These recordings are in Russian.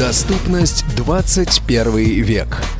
Доступность 21 век.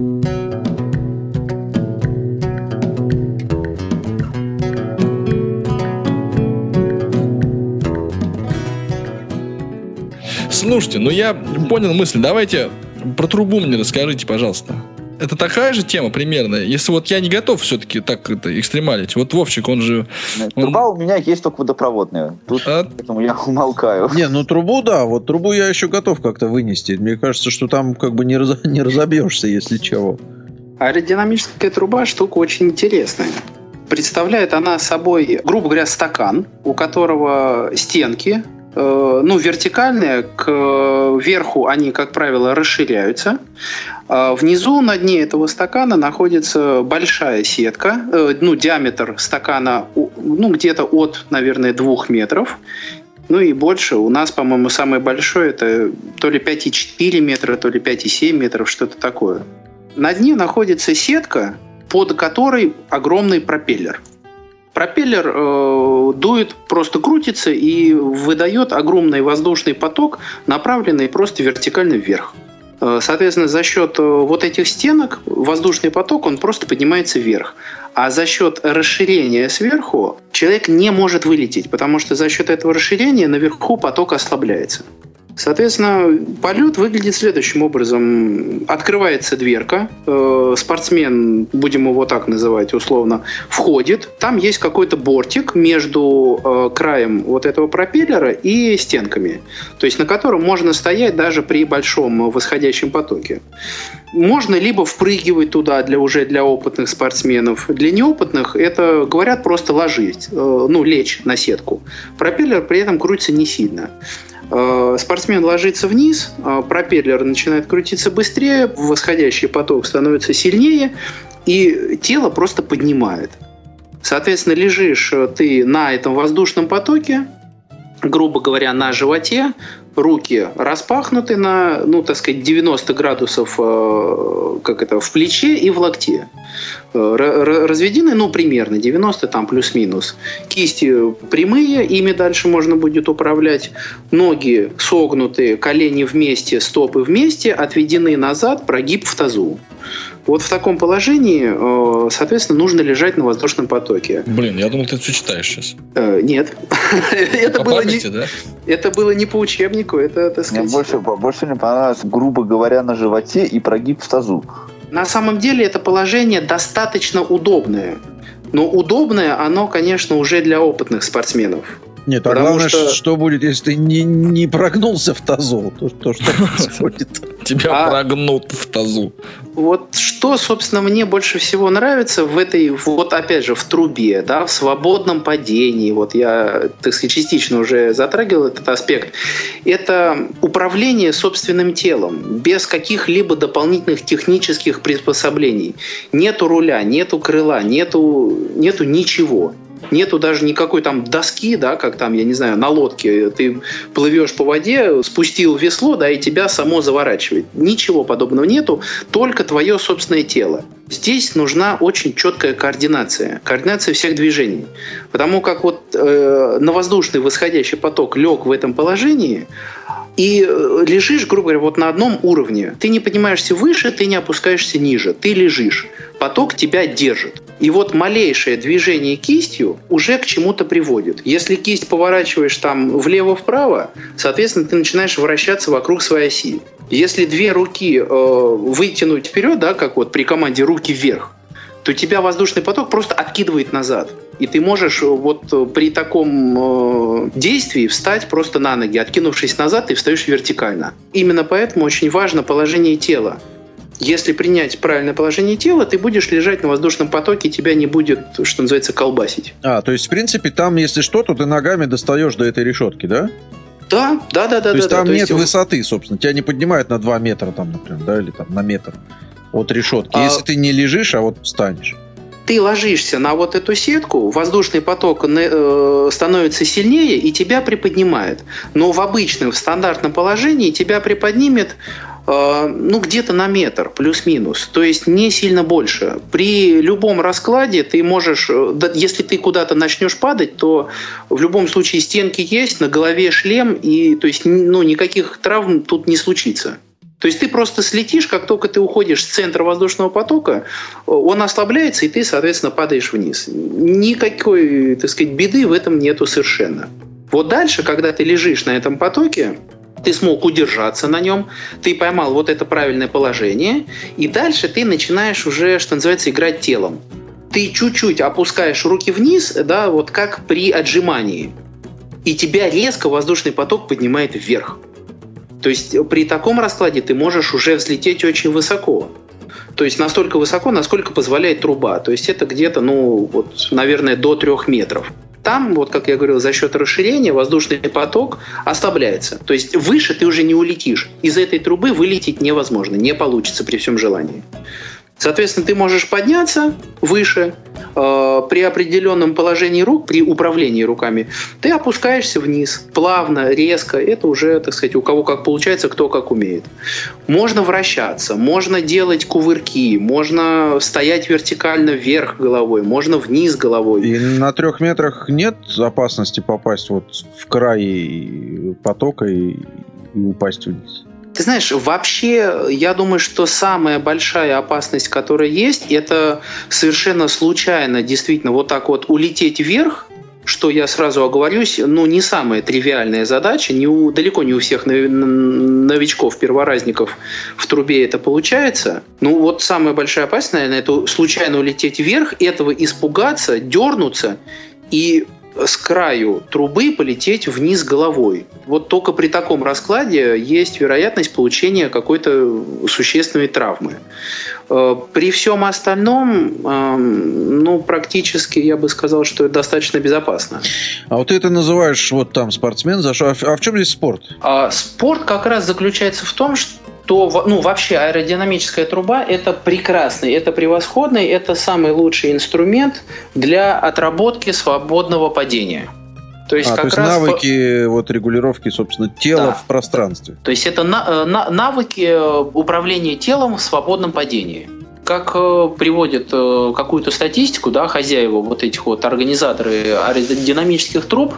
Слушайте, ну я понял мысль. Давайте про трубу мне расскажите, пожалуйста. Это такая же тема примерно. Если вот я не готов все-таки так это экстремалить. Вот Вовчик, он же... Он... Труба у меня есть только водопроводная. Тут, а... Поэтому я умолкаю. Не, ну трубу, да. Вот трубу я еще готов как-то вынести. Мне кажется, что там как бы не, раз... не разобьешься, если чего. Аэродинамическая труба штука очень интересная. Представляет она собой, грубо говоря, стакан, у которого стенки ну, вертикальные, к верху они, как правило, расширяются. А внизу на дне этого стакана находится большая сетка, э, ну, диаметр стакана, ну, где-то от, наверное, двух метров. Ну и больше. У нас, по-моему, самый большой это то ли 5,4 метра, то ли 5,7 метров, что-то такое. На дне находится сетка, под которой огромный пропеллер – Пропеллер э, дует, просто крутится и выдает огромный воздушный поток, направленный просто вертикально вверх. Э, соответственно, за счет э, вот этих стенок воздушный поток, он просто поднимается вверх. А за счет расширения сверху человек не может вылететь, потому что за счет этого расширения наверху поток ослабляется. Соответственно, полет выглядит следующим образом. Открывается дверка, э, спортсмен, будем его так называть условно, входит. Там есть какой-то бортик между э, краем вот этого пропеллера и стенками, то есть на котором можно стоять даже при большом восходящем потоке. Можно либо впрыгивать туда для уже для опытных спортсменов. Для неопытных это, говорят, просто ложить, э, ну, лечь на сетку. Пропеллер при этом крутится не сильно. Э, спортсмен ложится вниз, э, пропеллер начинает крутиться быстрее, восходящий поток становится сильнее, и тело просто поднимает. Соответственно, лежишь э, ты на этом воздушном потоке, грубо говоря, на животе, руки распахнуты на, ну, так сказать, 90 градусов э, как это, в плече и в локте. Э, разведены, ну, примерно 90 там плюс-минус. Кисти прямые, ими дальше можно будет управлять. Ноги согнуты, колени вместе, стопы вместе, отведены назад, прогиб в тазу. Вот в таком положении, э, соответственно, нужно лежать на воздушном потоке. Блин, я думал, ты все читаешь сейчас. Э, нет. это, было не, это было не по учебнику, это, так сказать... Мне больше, больше мне понравилось, грубо говоря, на животе и прогиб в тазу. На самом деле это положение достаточно удобное. Но удобное оно, конечно, уже для опытных спортсменов. Нет, а главное, что... что будет, если ты не, не прогнулся в тазу? То, то что происходит? Тебя а... прогнут в тазу. Вот что, собственно, мне больше всего нравится в этой, вот опять же, в трубе, да, в свободном падении, вот я, так сказать, частично уже затрагивал этот аспект, это управление собственным телом, без каких-либо дополнительных технических приспособлений. Нету руля, нету крыла, нету, нету ничего нету даже никакой там доски, да, как там, я не знаю, на лодке. Ты плывешь по воде, спустил весло, да, и тебя само заворачивает. Ничего подобного нету, только твое собственное тело. Здесь нужна очень четкая координация, координация всех движений. Потому как вот э, на воздушный восходящий поток лег в этом положении, и э, лежишь, грубо говоря, вот на одном уровне. Ты не поднимаешься выше, ты не опускаешься ниже. Ты лежишь. Поток тебя держит. И вот малейшее движение кистью уже к чему-то приводит. Если кисть поворачиваешь там влево-вправо, соответственно, ты начинаешь вращаться вокруг своей оси. Если две руки э, вытянуть вперед, да, как вот при команде руки вверх, то тебя воздушный поток просто откидывает назад. И ты можешь э, вот э, при таком э, действии встать просто на ноги, откинувшись назад, ты встаешь вертикально. Именно поэтому очень важно положение тела. Если принять правильное положение тела, ты будешь лежать на воздушном потоке, тебя не будет, что называется, колбасить. А, то есть, в принципе, там, если что, то ты ногами достаешь до этой решетки, да? Да, да, да, да. То есть да, там да. нет есть, высоты, собственно. Тебя не поднимают на 2 метра, там, например, да, или там на метр от решетки. А- Если ты не лежишь, а вот встанешь. ты ложишься на вот эту сетку, воздушный поток э, становится сильнее и тебя приподнимает. Но в обычном, в стандартном положении тебя приподнимет э, ну, где-то на метр, плюс-минус. То есть не сильно больше. При любом раскладе ты можешь, э, если ты куда-то начнешь падать, то в любом случае стенки есть, на голове шлем, и то есть ну, никаких травм тут не случится. То есть ты просто слетишь, как только ты уходишь с центра воздушного потока, он ослабляется, и ты, соответственно, падаешь вниз. Никакой, так сказать, беды в этом нету совершенно. Вот дальше, когда ты лежишь на этом потоке, ты смог удержаться на нем, ты поймал вот это правильное положение, и дальше ты начинаешь уже, что называется, играть телом. Ты чуть-чуть опускаешь руки вниз, да, вот как при отжимании, и тебя резко воздушный поток поднимает вверх. То есть при таком раскладе ты можешь уже взлететь очень высоко. То есть настолько высоко, насколько позволяет труба. То есть это где-то, ну, вот, наверное, до трех метров. Там, вот как я говорил, за счет расширения воздушный поток ослабляется. То есть выше ты уже не улетишь. Из этой трубы вылететь невозможно, не получится при всем желании. Соответственно, ты можешь подняться выше э, при определенном положении рук, при управлении руками, ты опускаешься вниз, плавно, резко. Это уже, так сказать, у кого как получается, кто как умеет. Можно вращаться, можно делать кувырки, можно стоять вертикально вверх головой, можно вниз головой. И на трех метрах нет опасности попасть вот в край потока и, и упасть вниз. Ты знаешь, вообще, я думаю, что самая большая опасность, которая есть, это совершенно случайно, действительно, вот так вот улететь вверх, что я сразу оговорюсь, ну, не самая тривиальная задача, не у, далеко не у всех новичков, перворазников в трубе это получается. Ну, вот самая большая опасность, наверное, это случайно улететь вверх, этого испугаться, дернуться и с краю трубы полететь вниз головой. Вот только при таком раскладе есть вероятность получения какой-то существенной травмы. При всем остальном, ну, практически я бы сказал, что это достаточно безопасно. А вот ты это называешь вот там спортсмен, за что? А в чем здесь спорт? А спорт как раз заключается в том, что то ну, вообще аэродинамическая труба – это прекрасный, это превосходный, это самый лучший инструмент для отработки свободного падения. То есть, а, как то есть раз навыки по... вот регулировки, собственно, тела да. в пространстве. То есть это на, на, навыки управления телом в свободном падении как э, приводят э, какую-то статистику, да, хозяева вот этих вот организаторы аэродинамических труб,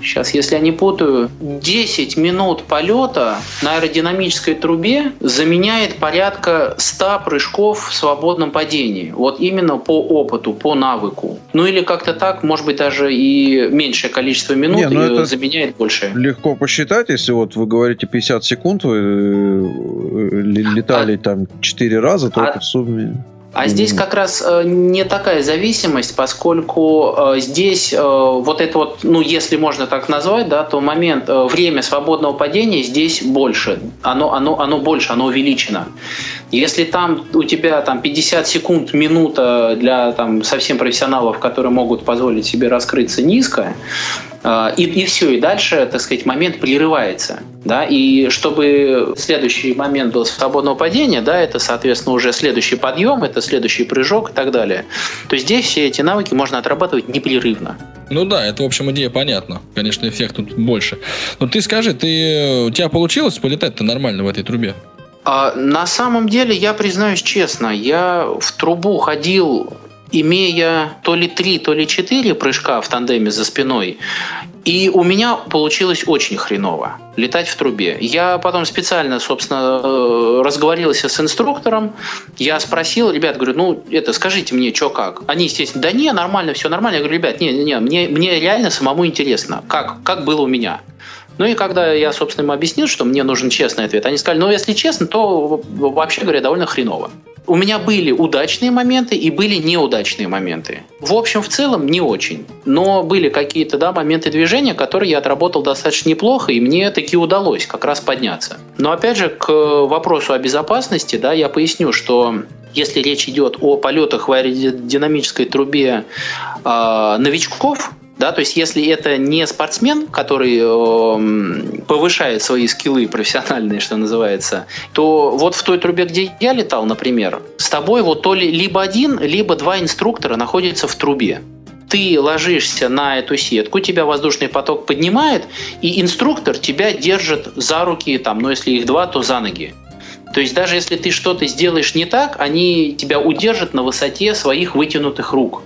сейчас, если я не путаю, 10 минут полета на аэродинамической трубе заменяет порядка 100 прыжков в свободном падении. Вот именно по опыту, по навыку. Ну или как-то так, может быть, даже и меньшее количество минут не, ну заменяет больше. Легко посчитать, если вот вы говорите 50 секунд, вы э, летали а, там 4 раза, то а, это в сумме а здесь как раз э, не такая зависимость, поскольку э, здесь э, вот это вот, ну если можно так назвать, да, то момент, время свободного падения здесь больше, оно, оно, оно больше, оно увеличено. Если там у тебя там 50 секунд, минута для там совсем профессионалов, которые могут позволить себе раскрыться низко, и, и все, и дальше, так сказать, момент прерывается. Да? И чтобы следующий момент был свободного падения, да, это, соответственно, уже следующий подъем, это следующий прыжок и так далее. То есть здесь все эти навыки можно отрабатывать непрерывно. Ну да, это, в общем, идея понятна. Конечно, эффект тут больше. Но ты скажи, ты, у тебя получилось полетать-то нормально в этой трубе? А, на самом деле, я признаюсь честно, я в трубу ходил имея то ли три, то ли четыре прыжка в тандеме за спиной, и у меня получилось очень хреново летать в трубе. Я потом специально, собственно, э, разговорился с инструктором. Я спросил, ребят, говорю, ну, это, скажите мне, что как? Они, естественно, да не, нормально, все нормально. Я говорю, ребят, не, не, мне, мне реально самому интересно, как, как было у меня. Ну и когда я, собственно, им объяснил, что мне нужен честный ответ, они сказали, ну, если честно, то, вообще говоря, довольно хреново у меня были удачные моменты и были неудачные моменты. В общем, в целом не очень. Но были какие-то да, моменты движения, которые я отработал достаточно неплохо, и мне таки удалось как раз подняться. Но опять же, к вопросу о безопасности, да, я поясню, что если речь идет о полетах в аэродинамической трубе э, новичков, Да, то есть, если это не спортсмен, который э, повышает свои скиллы профессиональные, что называется, то вот в той трубе, где я летал, например, с тобой вот то ли либо один, либо два инструктора находятся в трубе ты ложишься на эту сетку, тебя воздушный поток поднимает, и инструктор тебя держит за руки, там, ну, если их два, то за ноги. То есть даже если ты что-то сделаешь не так, они тебя удержат на высоте своих вытянутых рук.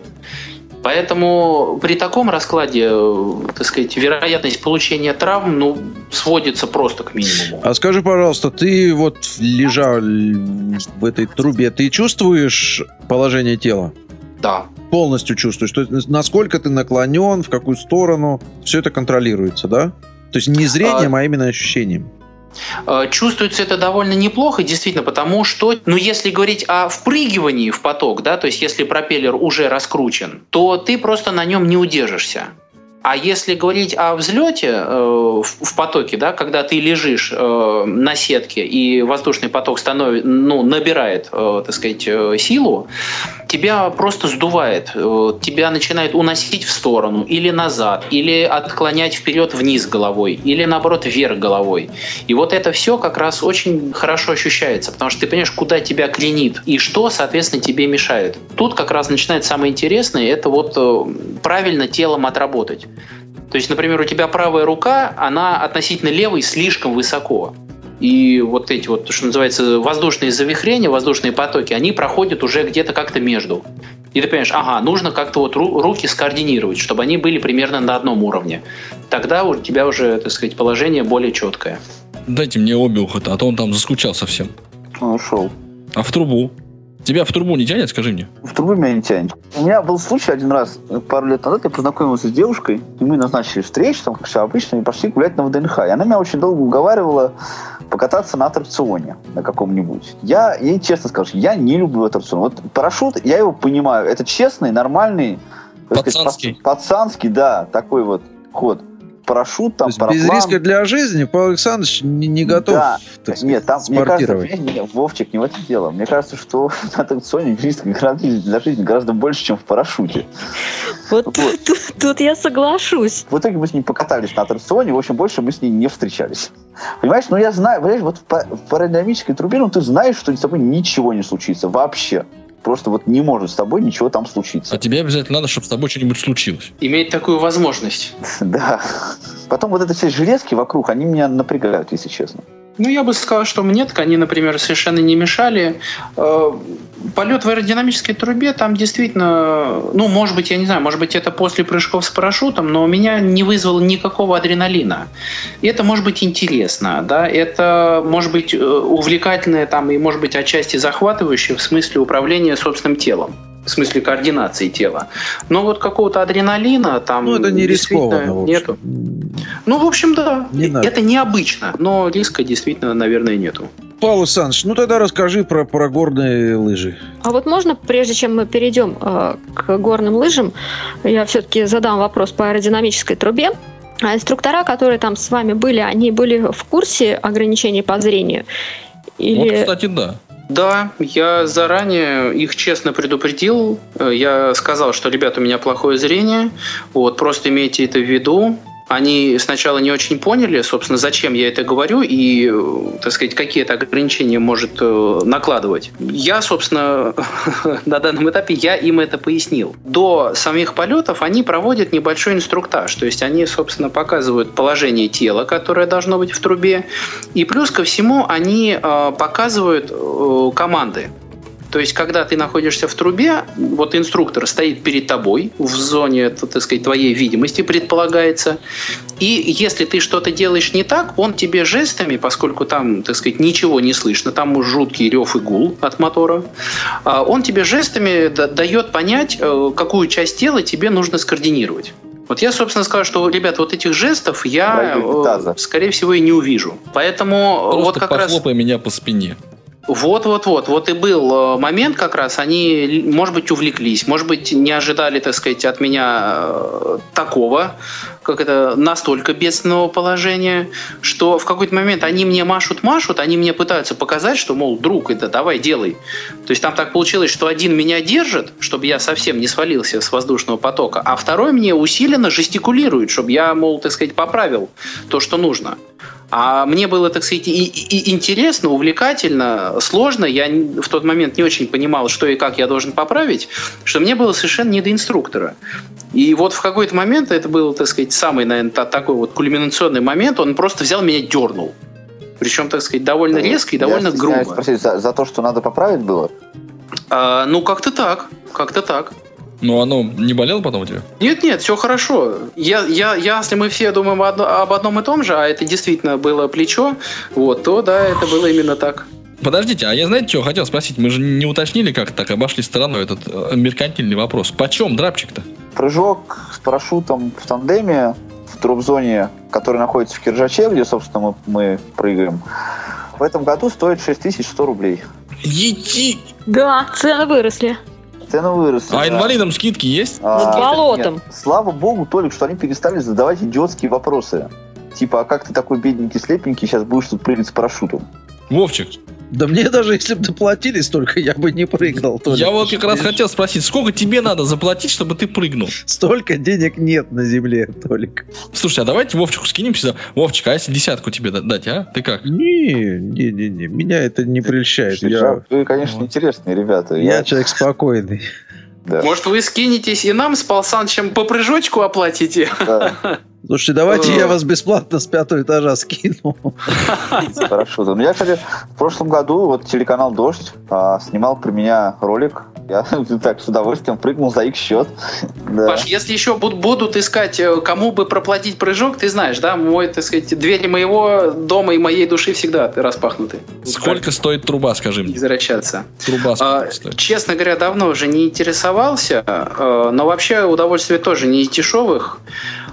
Поэтому при таком раскладе, э, так сказать, вероятность получения травм ну, сводится просто к минимуму. А скажи, пожалуйста, ты вот лежал в этой трубе, ты чувствуешь положение тела? Да. Полностью чувствуешь. То есть насколько ты наклонен, в какую сторону, все это контролируется, да? То есть не зрением, а, а именно ощущением. Э, чувствуется это довольно неплохо, действительно, потому что, ну, если говорить о впрыгивании в поток, да, то есть если пропеллер уже раскручен, то ты просто на нем не удержишься. А если говорить о взлете э, в, в потоке, да, когда ты лежишь э, на сетке и воздушный поток становит, ну, набирает, э, так сказать, э, силу, тебя просто сдувает, э, тебя начинает уносить в сторону или назад, или отклонять вперед вниз головой, или наоборот вверх головой. И вот это все как раз очень хорошо ощущается, потому что ты понимаешь, куда тебя клинит и что, соответственно, тебе мешает. Тут как раз начинает самое интересное, это вот э, правильно телом отработать. То есть, например, у тебя правая рука, она относительно левой слишком высоко. И вот эти вот, что называется, воздушные завихрения, воздушные потоки, они проходят уже где-то как-то между. И ты понимаешь, ага, нужно как-то вот руки скоординировать, чтобы они были примерно на одном уровне. Тогда у тебя уже, так сказать, положение более четкое. Дайте мне обе ухота, а то он там заскучал совсем. Он ушел. А в трубу? Тебя в трубу не тянет, скажи мне? В трубу меня не тянет. У меня был случай один раз, пару лет назад, я познакомился с девушкой, и мы назначили встречу, там, как все обычно, и пошли гулять на ВДНХ. И она меня очень долго уговаривала покататься на аттракционе на каком-нибудь. Я ей честно скажу, я не люблю аттракцион. Вот парашют, я его понимаю, это честный, нормальный, пацанский. Сказать, пацанский, да, такой вот ход парашют, там, есть без риска для жизни Павел Александрович не, не готов да. так сказать, Нет, там, мне кажется, не, Вовчик, не в этом дело. Мне кажется, что на аттракционе риск для жизни гораздо больше, чем в парашюте. Вот, вот. Тут, тут я соглашусь. В итоге мы с ней покатались на аттракционе, в общем, больше мы с ней не встречались. Понимаешь, ну я знаю, понимаешь, вот в парадинамической трубе, ну ты знаешь, что с тобой ничего не случится вообще просто вот не может с тобой ничего там случиться. А тебе обязательно надо, чтобы с тобой что-нибудь случилось. Иметь такую возможность. Да. Потом вот эти все железки вокруг, они меня напрягают, если честно. Ну, я бы сказал, что мне они, например, совершенно не мешали. Э, полет в аэродинамической трубе, там действительно, ну, может быть, я не знаю, может быть, это после прыжков с парашютом, но у меня не вызвало никакого адреналина. И это может быть интересно, да, это может быть э, увлекательное там и может быть отчасти захватывающее в смысле управления собственным телом в смысле координации тела. Но вот какого-то адреналина там ну, это не рискованно, нету. Ну, в общем, да. Не это необычно, но риска действительно, наверное, нету. Павел Александрович, ну тогда расскажи про, про горные лыжи. А вот можно, прежде чем мы перейдем э, к горным лыжам, я все-таки задам вопрос по аэродинамической трубе. А инструктора, которые там с вами были, они были в курсе ограничений по зрению? Или... Вот, кстати, да. Да, я заранее их честно предупредил. Я сказал, что, ребят, у меня плохое зрение. Вот, просто имейте это в виду они сначала не очень поняли, собственно, зачем я это говорю и, так сказать, какие это ограничения может э, накладывать. Я, собственно, на данном этапе я им это пояснил. До самих полетов они проводят небольшой инструктаж, то есть они, собственно, показывают положение тела, которое должно быть в трубе, и плюс ко всему они э, показывают э, команды. То есть, когда ты находишься в трубе, вот инструктор стоит перед тобой в зоне, так сказать, твоей видимости, предполагается. И если ты что-то делаешь не так, он тебе жестами, поскольку там, так сказать, ничего не слышно, там жуткий рев и гул от мотора, а, он тебе жестами дает понять, э, какую часть тела тебе нужно скоординировать. Вот я, собственно, скажу, что, ребят, вот этих жестов я, э, скорее всего, и не увижу. Поэтому Просто вот как раз... меня по спине. Вот-вот-вот. Вот и был э, момент как раз, они, может быть, увлеклись, может быть, не ожидали, так сказать, от меня э, такого, как это, настолько бедственного положения, что в какой-то момент они мне машут-машут, они мне пытаются показать, что, мол, друг, это давай, делай. То есть там так получилось, что один меня держит, чтобы я совсем не свалился с воздушного потока, а второй мне усиленно жестикулирует, чтобы я, мол, так сказать, поправил то, что нужно. А мне было, так сказать, и, и интересно, увлекательно, сложно. Я в тот момент не очень понимал, что и как я должен поправить, что мне было совершенно не до инструктора. И вот в какой-то момент, это был, так сказать, самый, наверное, такой вот кульминационный момент, он просто взял меня дернул. Причем, так сказать, довольно резко и довольно я грубо. спросить, за, за то, что надо поправить было? А, ну, как-то так. Как-то так. Ну, оно не болело потом у тебя? Нет, нет, все хорошо. Я, я, я, если мы все думаем об одном и том же, а это действительно было плечо, вот, то да, это было именно так. Подождите, а я знаете, что хотел спросить? Мы же не уточнили, как так обошли стороной этот э, меркантильный вопрос. Почем драпчик-то? Прыжок с парашютом в тандеме в дроп-зоне, который находится в Киржаче, где, собственно, мы, мы прыгаем, в этом году стоит 6100 рублей. Ети! Да, цены выросли. Цены выросли. А да. инвалидам скидки есть? А, Над болотом. нет. Слава богу, Толик, что они перестали задавать идиотские вопросы. Типа, а как ты такой бедненький, слепенький, сейчас будешь тут прыгать с парашютом? Вовчик, Да мне даже если бы доплатили столько, я бы не прыгнул. Толик. я вот как раз хотел спросить, сколько тебе надо заплатить, чтобы ты прыгнул? Столько денег нет на земле, Толик. Слушайте, а давайте Вовчику скинемся. Вовчик, а если десятку тебе да- дать, а? Ты как? Не, не, не, не, меня это не прельщает. Я, Вы, конечно, интересные ребята. я Я, человек спокойный. да, Может, вы скинетесь и нам с Пал Санычем по прыжочку оплатите? да, Слушайте, давайте я вас бесплатно с пятого этажа скину. с парашютом. Я, кстати, в прошлом году вот телеканал «Дождь» а, снимал про меня ролик. Я так с удовольствием прыгнул за их счет. Да. Паш, если еще буд- будут искать, э, кому бы проплатить прыжок, ты знаешь, да, мой, так сказать, двери моего дома и моей души всегда распахнуты. Сколько стоит труба, скажи мне? Возвращаться. Труба А, сколько стоит? честно говоря, давно уже не интересовался, э, но вообще удовольствие тоже не из дешевых.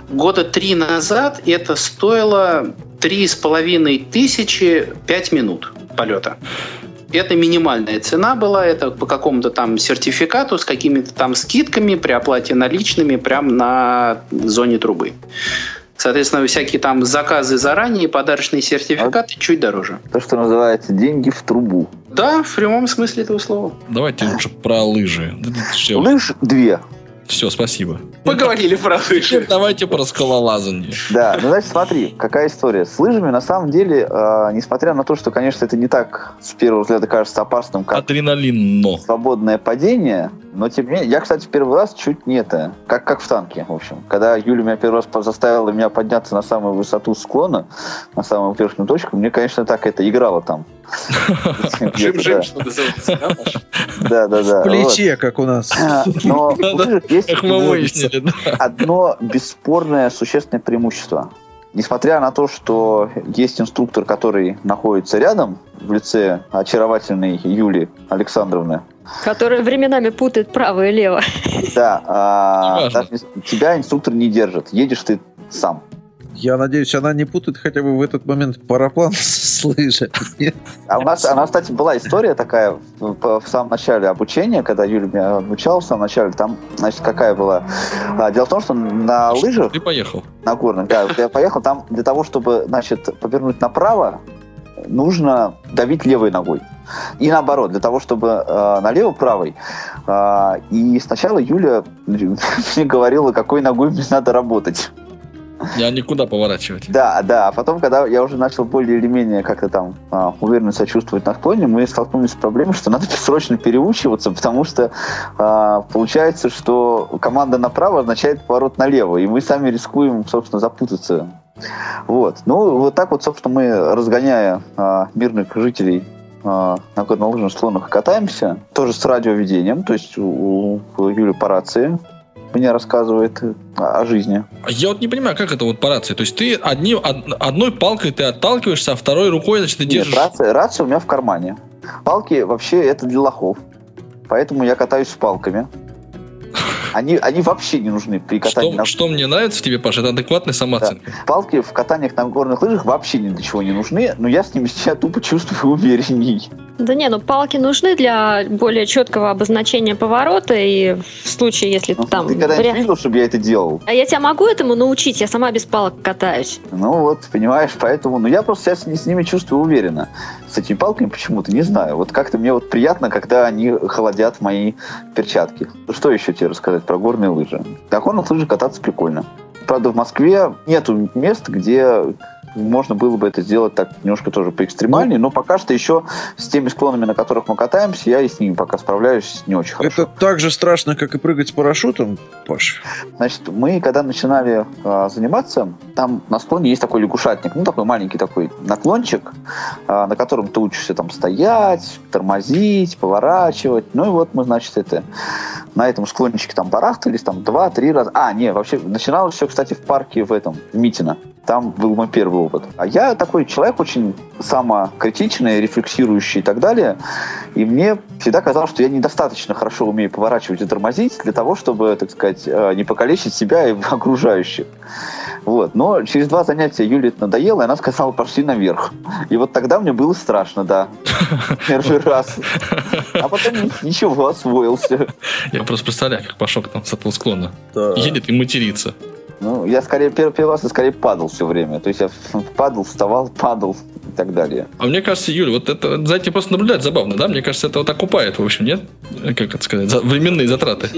Года три назад это стоило три с половиной тысячи пять минут полета. Это минимальная цена была, это по какому-то там сертификату с какими-то там скидками при оплате наличными прямо на зоне трубы. Соответственно, всякие там заказы заранее, подарочные сертификаты чуть дороже. То, что называется деньги в трубу. Да, в прямом смысле этого слова. Давайте лучше про лыжи. Лыж две. Все, спасибо. Поговорили про лыжи. Давайте про скалолазание. Да, ну значит, смотри, какая история. С лыжами, на самом деле, э, несмотря на то, что, конечно, это не так с первого взгляда кажется опасным, как Адреналин, но. свободное падение, но тем не менее, я, кстати, первый раз чуть не это, как, как в танке, в общем. Когда Юля меня первый раз заставила меня подняться на самую высоту склона, на самую верхнюю точку, мне, конечно, так это играло там. Жим-жим, что называется, да? Да, да, да. В плече, как у нас. вот. Но есть одно бесспорное существенное преимущество. Несмотря на то, что есть инструктор, который находится рядом, в лице очаровательной Юли Александровны, Который временами путает право и лево. да, а, даже тебя инструктор не держит, едешь ты сам. Я надеюсь, она не путает хотя бы в этот момент параплан с лыжами. А у нас, у нас, кстати, была история такая в, в самом начале обучения, когда Юля меня обучала в самом начале. Там, значит, какая была? А, Дело в том, что на лыжах, Ты поехал. на горных, да, вот я поехал, там для того, чтобы, значит, повернуть направо, нужно давить левой ногой. И наоборот, для того, чтобы э, налево правой. Э, и сначала Юля мне говорила, какой ногой мне надо работать. Я никуда поворачивать. Да, да. А потом, когда я уже начал более или менее как-то там а, уверенно себя чувствовать на склоне, мы столкнулись с проблемой, что надо срочно переучиваться, потому что а, получается, что команда направо означает поворот налево, и мы сами рискуем, собственно, запутаться. Вот. Ну, вот так вот, собственно, мы, разгоняя а, мирных жителей а, на горнолыжных склонах катаемся, тоже с радиоведением, то есть у, у Юли по рации мне рассказывает о жизни. Я вот не понимаю, как это вот по рации. То есть ты одни, од- одной палкой ты отталкиваешься, а второй рукой, значит, ты Нет, держишь... рация, рация у меня в кармане. Палки вообще это для лохов. Поэтому я катаюсь с палками. Они, они вообще не нужны при катании Что, на что мне нравится в тебе, Паша, это адекватная Да. самооценка. Палки в катаниях на горных лыжах вообще ни для чего не нужны, но я с ними себя тупо чувствую уверенней. Да не, ну палки нужны для более четкого обозначения поворота, и в случае, если Ну, там... Ты когда-нибудь вариант- видел, чтобы я это делал? А я тебя могу этому научить? Я сама без палок катаюсь. Ну вот, понимаешь, поэтому... Ну я просто себя с, с ними чувствую уверенно. С этими палками почему-то, не знаю. Вот как-то мне вот приятно, когда они холодят мои перчатки. Что еще тебе рассказать про горные лыжи? На горных лыжах кататься прикольно. Правда, в Москве нету мест, где можно было бы это сделать так немножко тоже поэкстремальнее, но пока что еще с теми склонами, на которых мы катаемся, я и с ними пока справляюсь не очень хорошо. Это так же страшно, как и прыгать с парашютом, Паш. Значит, мы когда начинали а, заниматься, там на склоне есть такой лягушатник, ну такой маленький такой наклончик, а, на котором ты учишься там стоять, тормозить, поворачивать. Ну и вот мы, значит, это на этом склончике там барахтались там два-три раза. А, не, вообще начиналось все, кстати, в парке в этом, в Митино. Там был мой первый опыт. А я такой человек очень самокритичный, рефлексирующий и так далее. И мне всегда казалось, что я недостаточно хорошо умею поворачивать и тормозить для того, чтобы, так сказать, э, не покалечить себя и окружающих. Вот. Но через два занятия Юле это надоело, и она сказала, пошли наверх. И вот тогда мне было страшно, да. Первый раз. А потом ничего, освоился. Я просто представляю, как Пашок там с этого склона едет и матерится. Ну, я скорее первый, первый раз я скорее падал все время. То есть я падал, вставал, падал и так далее. А мне кажется, Юля, вот это за этим просто наблюдать забавно, да? Мне кажется, это вот окупает, в общем, нет? Как это сказать? За- временные затраты.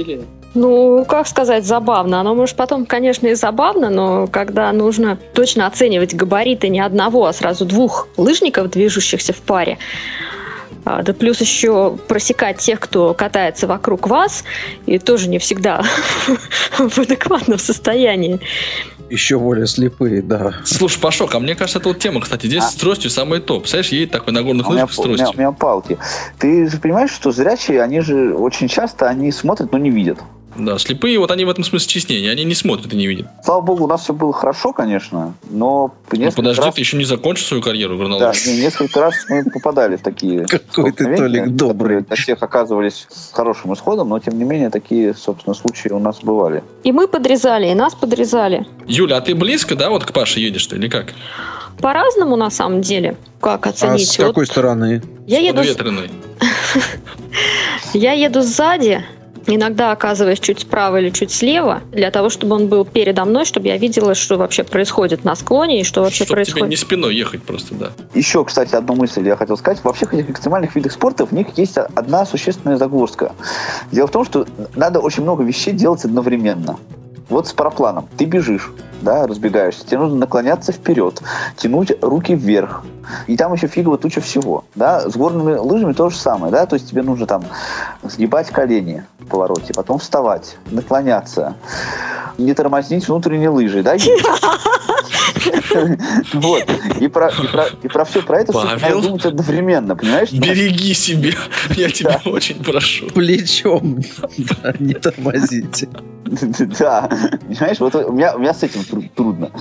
Ну, как сказать, забавно. Оно, может, потом, конечно, и забавно, но когда нужно точно оценивать габариты не одного, а сразу двух лыжников, движущихся в паре, да плюс еще просекать тех, кто катается вокруг вас, и тоже не всегда в адекватном состоянии. Еще более слепые, да. Слушай, Пашок, а мне кажется, это вот тема, кстати. Здесь А. с тростью самый топ. Представляешь, едет такой на горных А лыжах с у, меня, у тростью. меня палки. Ты же понимаешь, что зрячие, они же очень часто они смотрят, но не видят. Да, слепые, вот они в этом смысле честнее. Они не смотрят и не видят. Слава богу, у нас все было хорошо, конечно, но Ну, подожди, раз, ты еще не закончил свою карьеру да, горнолыжной. не- несколько раз мы попадали в такие Какой ты, Толик, добрый. для всех оказывались с хорошим исходом, но тем не менее такие, собственно, случаи у нас бывали. И мы подрезали, и нас подрезали. Юля, а ты близко, да, вот к Паше едешь ты или как? По-разному, на самом деле. Как А оценить? с Вот какой стороны? я, еду, с- я еду сзади, иногда оказываясь чуть справа или чуть слева, для того, чтобы он был передо мной, чтобы я видела, что вообще происходит на склоне и что вообще Чтоб тебе происходит. не спиной ехать просто, да. Еще, кстати, одну мысль я хотел сказать. Во всех этих экстремальных видах спорта в них есть одна существенная загвоздка. Дело в том, что надо очень много вещей делать одновременно. Вот с парапланом. Ты бежишь, да, разбегаешься. Тебе нужно наклоняться вперед, тянуть руки вверх. И там еще фигово туча всего. Да? С горными лыжами то же самое. Да? То есть тебе нужно там сгибать колени в повороте, потом вставать, наклоняться, не тормознить внутренние лыжи. Да? Вот. И про, и про, и про все про это Павел? думать одновременно, понимаешь? Береги себя, я тебя очень прошу. Плечом. Не тормозите. Да, понимаешь, вот у меня, у меня с этим тру- трудно.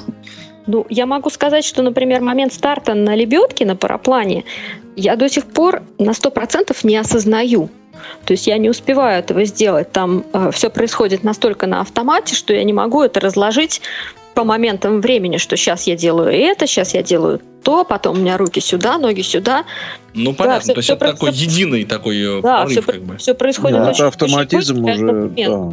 Ну, я могу сказать, что, например, момент старта на лебедке, на параплане, я до сих пор на 100% не осознаю. То есть я не успеваю этого сделать. Там все происходит настолько на автомате, что я не могу это разложить по моментам времени, что сейчас я делаю это, сейчас я делаю то, потом у меня руки сюда, ноги сюда. Ну, понятно, всё- то есть это про- такой единый такой э, Да, порыв, все, как бы. происходит Да, очень Это автоматизм очень уже, да.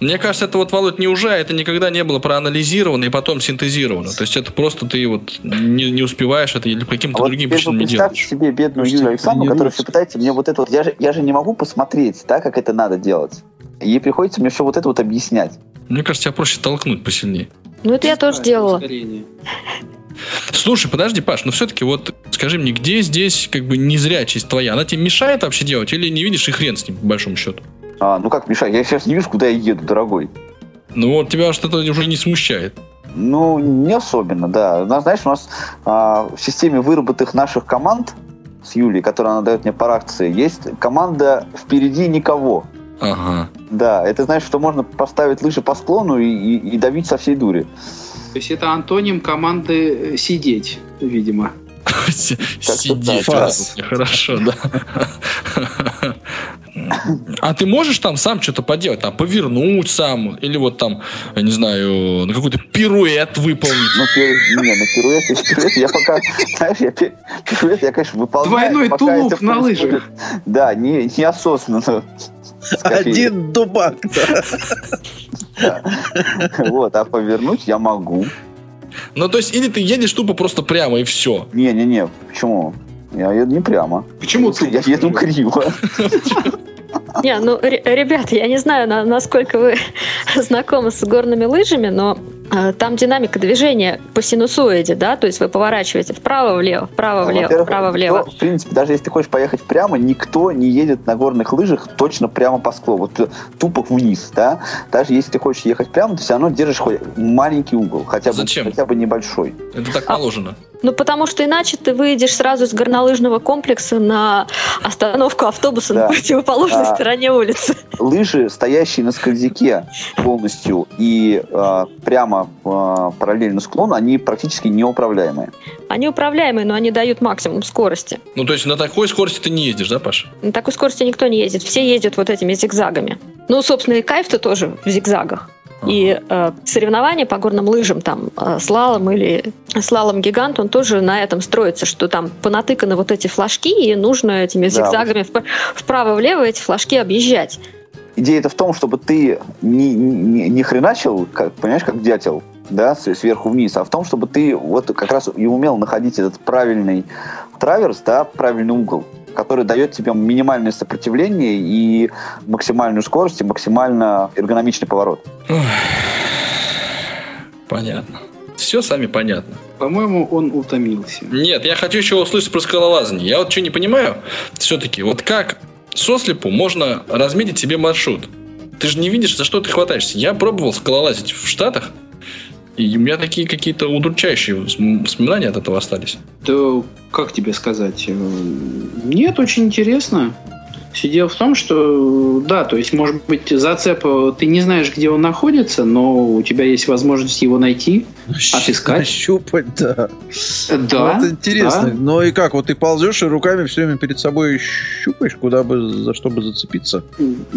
Мне кажется, это вот, Володь, не уже, это никогда не было проанализировано и потом синтезировано. То есть это просто ты вот не, не успеваешь это или по А каким-то вот другим теперь причинам не представьте делаешь. себе бедную Юлию Александровну, которая все пытается мне вот это вот... Я же, я же не могу посмотреть, да, как это надо делать. Ей приходится мне все вот это вот объяснять. Мне кажется, тебя проще толкнуть посильнее. Ну, это я тоже делала. Слушай, подожди, Паш, ну все-таки вот скажи мне, где здесь как бы незрячесть твоя? Она тебе мешает вообще делать или не видишь и хрен с ним, по большому счету? А, ну как, Миша, я сейчас не вижу, куда я еду, дорогой. Ну вот тебя что-то уже не смущает. Ну, не особенно, да. Знаешь, у нас а, в системе выработанных наших команд с Юлей, которую она дает мне по акции, есть команда «Впереди никого». Ага. Да, это значит, что можно поставить лыжи по склону и, и- и давить со всей дури. То есть это антоним команды сидеть, видимо. Сидеть. так. Хорошо, да. А ты можешь там сам что-то поделать, там повернуть сам, или вот там, я не знаю, на какой-то пируэт выполнить? Ну, пир... не, ну пируэт, пируэт, я пока, знаешь, я пи- пируэт, я, конечно, выполняю. Двойной тулуп на лыжах. Да, не, неосознанно. Один дубак, да. Вот, а повернуть я могу. Ну, то есть, или ты едешь тупо просто прямо и все. Не-не-не, почему? Я еду не прямо. Почему ты? Я еду криво. Не, ну, ре- ребята, я не знаю, на- насколько вы знакомы с горными лыжами, но там динамика движения по синусоиде, да, то есть вы поворачиваете вправо-влево, вправо-влево, Во-первых, вправо-влево. В принципе, даже если ты хочешь поехать прямо, никто не едет на горных лыжах точно прямо по склону, вот э, тупо вниз, да. Даже если ты хочешь ехать прямо, ты все равно держишь хоть маленький угол, хотя бы, Зачем? хотя бы небольшой. Это так А- положено. Ну, потому что иначе ты выйдешь сразу с горнолыжного комплекса на остановку автобуса Да. на противоположной А. стороне улицы. Лыжи, стоящие на скользяке полностью и э, прямо э, параллельно склону, они практически неуправляемые. Они управляемые, но они дают максимум скорости. Ну, то есть, на такой скорости ты не ездишь, да, Паша? На такой скорости никто не ездит. Все ездят вот этими зигзагами. Ну, собственно, и кайф-то тоже в зигзагах. И э, соревнования по горным лыжам, там, э, слалом или слалом-гигант, он тоже на этом строится, что там понатыканы вот эти флажки, и нужно этими Да. зигзагами вп- вправо-влево эти флажки объезжать. Идея-то в том, чтобы ты не, не, не хреначил, как, понимаешь, как дятел, да, сверху вниз, а в том, чтобы ты вот как раз и умел находить этот правильный траверс, да, правильный угол, который дает тебе минимальное сопротивление и максимальную скорость, и максимально эргономичный поворот. Понятно. Все сами понятно. По-моему, он утомился. Нет, я хочу еще услышать про скалолазание. Я вот что не понимаю, все-таки, вот как сослепу можно разметить себе маршрут? Ты же не видишь, за что ты хватаешься. Я пробовал скалолазить в Штатах, и у меня такие какие-то удручающие воспом- воспоминания от этого остались. Да, как тебе сказать? э, Нет, очень интересно. Все дело в том, что, да, то есть, может быть, зацеп, ты не знаешь, где он находится, но у тебя есть возможность его найти, Отыскать? Нащупать, да. Да. Ну, это интересно. да. Ну и как, вот ты ползешь и руками все время перед собой щупаешь, куда бы, за что бы зацепиться.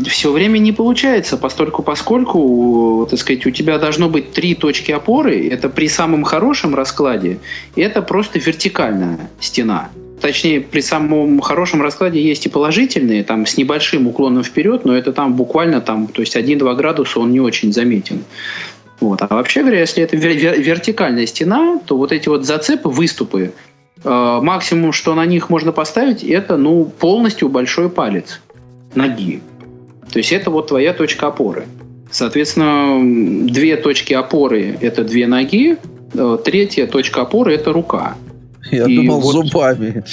Все время не получается, постольку поскольку, так сказать, у тебя должно быть три точки опоры. Это при самом хорошем раскладе, это просто вертикальная стена. Точнее, при самом хорошем раскладе есть и положительные, там с небольшим уклоном вперед, но это там буквально там, то есть 1-2 градуса он не очень заметен. Вот. А вообще говоря, если это вер- вер- вертикальная стена, то вот эти вот зацепы, выступы, э, максимум, что на них можно поставить, это ну полностью большой палец ноги. То есть это вот твоя точка опоры. Соответственно, две точки опоры – это две ноги, э, третья точка опоры – это рука. Я И думал, вот- зубами.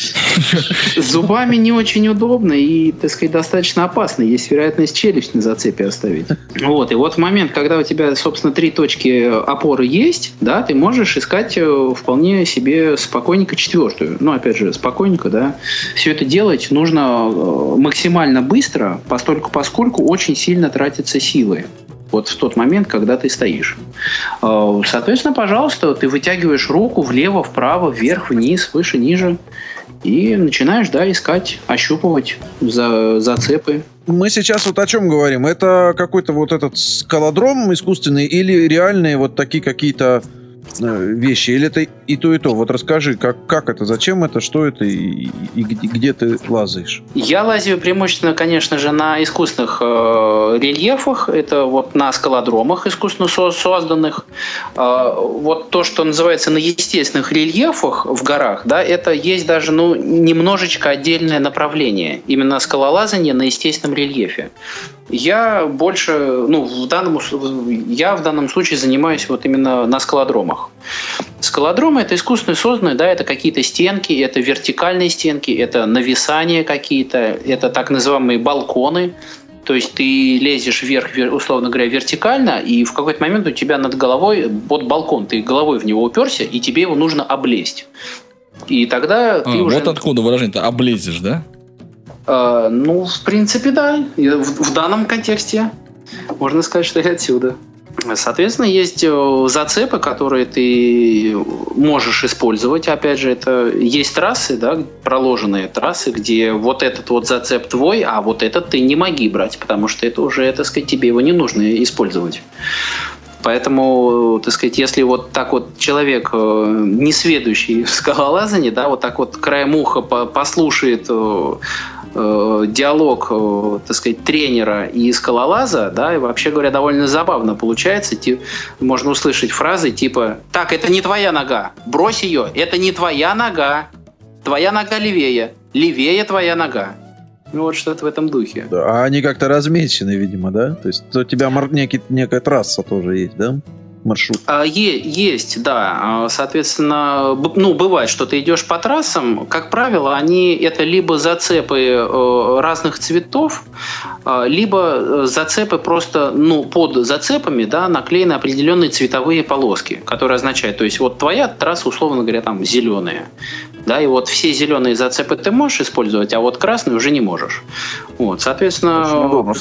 Зубами не очень удобно и, так сказать, достаточно опасно. Есть вероятность челюсть на зацепе оставить. Вот. И вот в момент, когда у тебя, собственно, три точки опоры есть, да, ты можешь искать э, вполне себе спокойненько четвертую. Ну, опять же, спокойненько, да. Все это делать нужно э, максимально быстро, постольку поскольку очень сильно тратятся силы. Вот в тот момент, когда ты стоишь. Э, Соответственно, пожалуйста, ты вытягиваешь руку влево, вправо, вверх, вниз, выше, ниже. И начинаешь, да, искать, ощупывать за, зацепы. Мы сейчас вот о чем говорим? Это какой-то вот этот скалодром искусственный или реальные вот такие какие-то вещи? Или это и то, и то? Вот расскажи, как, как это, зачем это, что это и, и где, где ты лазаешь? Я лазю преимущественно, конечно же, на искусственных э, рельефах. Это вот на скалодромах искусственно со- созданных. Э, вот то, что называется на естественных рельефах в горах, да, это есть даже ну, немножечко отдельное направление. Именно скалолазание на естественном рельефе. Я больше, ну, в данном, я в данном случае занимаюсь вот именно на скалодромах. Скалодромы это искусственно созданные, да, это какие-то стенки, это вертикальные стенки, это нависания какие-то, это так называемые балконы. То есть ты лезешь вверх, вер- условно говоря, вертикально, и в какой-то момент у тебя над головой вот балкон, ты головой в него уперся, и тебе его нужно облезть. И тогда ты А, уже... Вот откуда выражение-то облезешь, да? Э, ну, в принципе, да. В, в данном контексте можно сказать, что и отсюда. Соответственно, есть э, зацепы, которые ты можешь использовать. Опять же, это есть трассы, да, проложенные трассы, где вот этот вот зацеп твой, а вот этот ты не моги брать, потому что это уже, так сказать, тебе его не нужно использовать. Поэтому, так сказать, если вот так вот человек, э, не сведущий в скалолазании, да, вот так вот краем уха послушает э, э, диалог, так сказать, тренера и скалолаза, да, и вообще говоря, довольно забавно получается. Тип, можно услышать фразы типа «Так, это не твоя нога, брось ее, это не твоя нога, твоя нога левее, левее твоя нога». Ну вот что-то в этом духе. Да, а они как-то размечены, видимо, да? То есть у тебя некий, некая трасса тоже есть, да? Маршрут? А, е- есть, да. А, соответственно, ну, бывает, что ты идешь по трассам. Как правило, они это либо зацепы э, разных цветов, а, либо э, зацепы просто, ну, под зацепами, да, наклеены определенные цветовые полоски, которые означают, то есть вот твоя трасса, условно говоря, там зеленая, да, и вот все зеленые зацепы ты можешь использовать, а вот красный уже не можешь. Вот, соответственно, Очень удобно,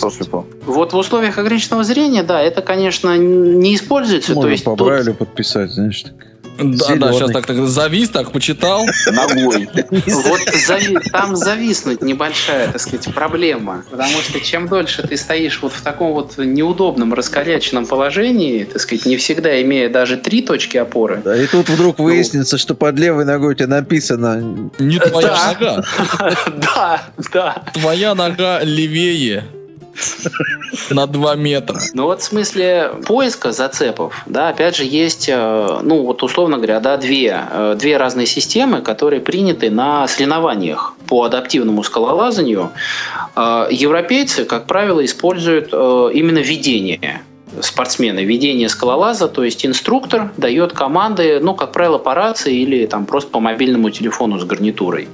вот в условиях ограниченного зрения, да, это, конечно, не используется. Можно то есть по тут... Брайлю подписать, знаешь, так. Да, Зеленый. да, сейчас так, так завис, так почитал. Ногой. Вот зави... там зависнуть небольшая, так сказать, проблема. Потому что чем дольше ты стоишь вот в таком вот неудобном, раскоряченном положении, так сказать, не всегда имея даже три точки опоры. Да, и тут вдруг ну, выяснится, что под левой ногой у тебя написано... Не твоя да. нога. Да, да. Твоя нога левее. На 2 метра. Ну вот в смысле поиска зацепов, да, опять же, есть, э, ну вот условно говоря, да, две, э, две разные системы, которые приняты на соревнованиях по адаптивному скалолазанию. Э, европейцы, как правило, используют именно видение спортсмены ведение скалолаза, то есть инструктор дает команды, ну, как правило, по рации или там просто по мобильному телефону с гарнитурой.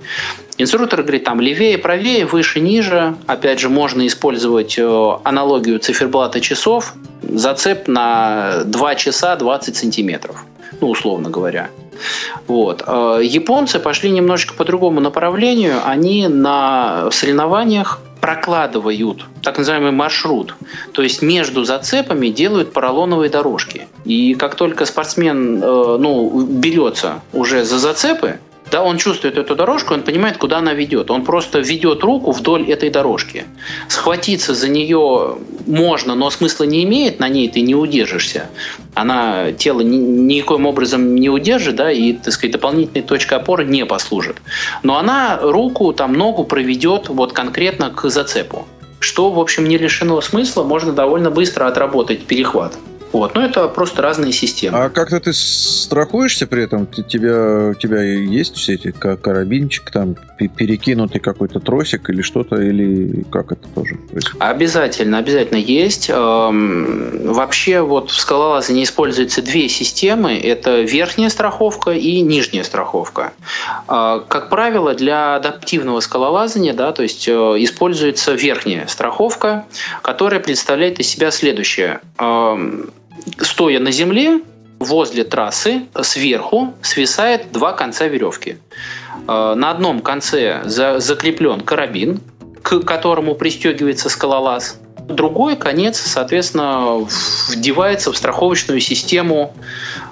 Инструктор говорит там левее, правее, выше, ниже. Опять же, можно использовать э, аналогию циферблата часов. Зацеп на 2 часа 20 сантиметров. Ну, условно говоря. Вот. Э, японцы пошли немножечко по другому направлению. Они на соревнованиях прокладывают так называемый маршрут. То есть между зацепами делают поролоновые дорожки. И как только спортсмен э, ну, берется уже за зацепы, да, он чувствует эту дорожку, он понимает, куда она ведет. Он просто ведет руку вдоль этой дорожки. Схватиться за нее можно, но смысла не имеет, на ней ты не удержишься. Она тело ни, никоим образом не удержит, да, и, так сказать, дополнительной точкой опоры не послужит. Но она руку, там, ногу проведет вот конкретно к зацепу. Что, в общем, не лишено смысла, можно довольно быстро отработать перехват. Вот. Но это просто разные системы. А как-то ты страхуешься при этом? Ты, тебя, у тебя есть все эти карабинчик, там перекинутый какой-то тросик или что-то, или как это тоже происходит? Обязательно, обязательно есть. Эм, вообще вот в скалолазании используются две системы. Это верхняя страховка и нижняя страховка. Э, как правило, для адаптивного скалолазания да, то есть, э, используется верхняя страховка, которая представляет из себя следующее эм, стоя на земле, возле трассы сверху свисает два конца веревки. Э, на одном конце закреплен карабин, к которому пристегивается скалолаз. Другой конец, соответственно, вдевается в страховочную систему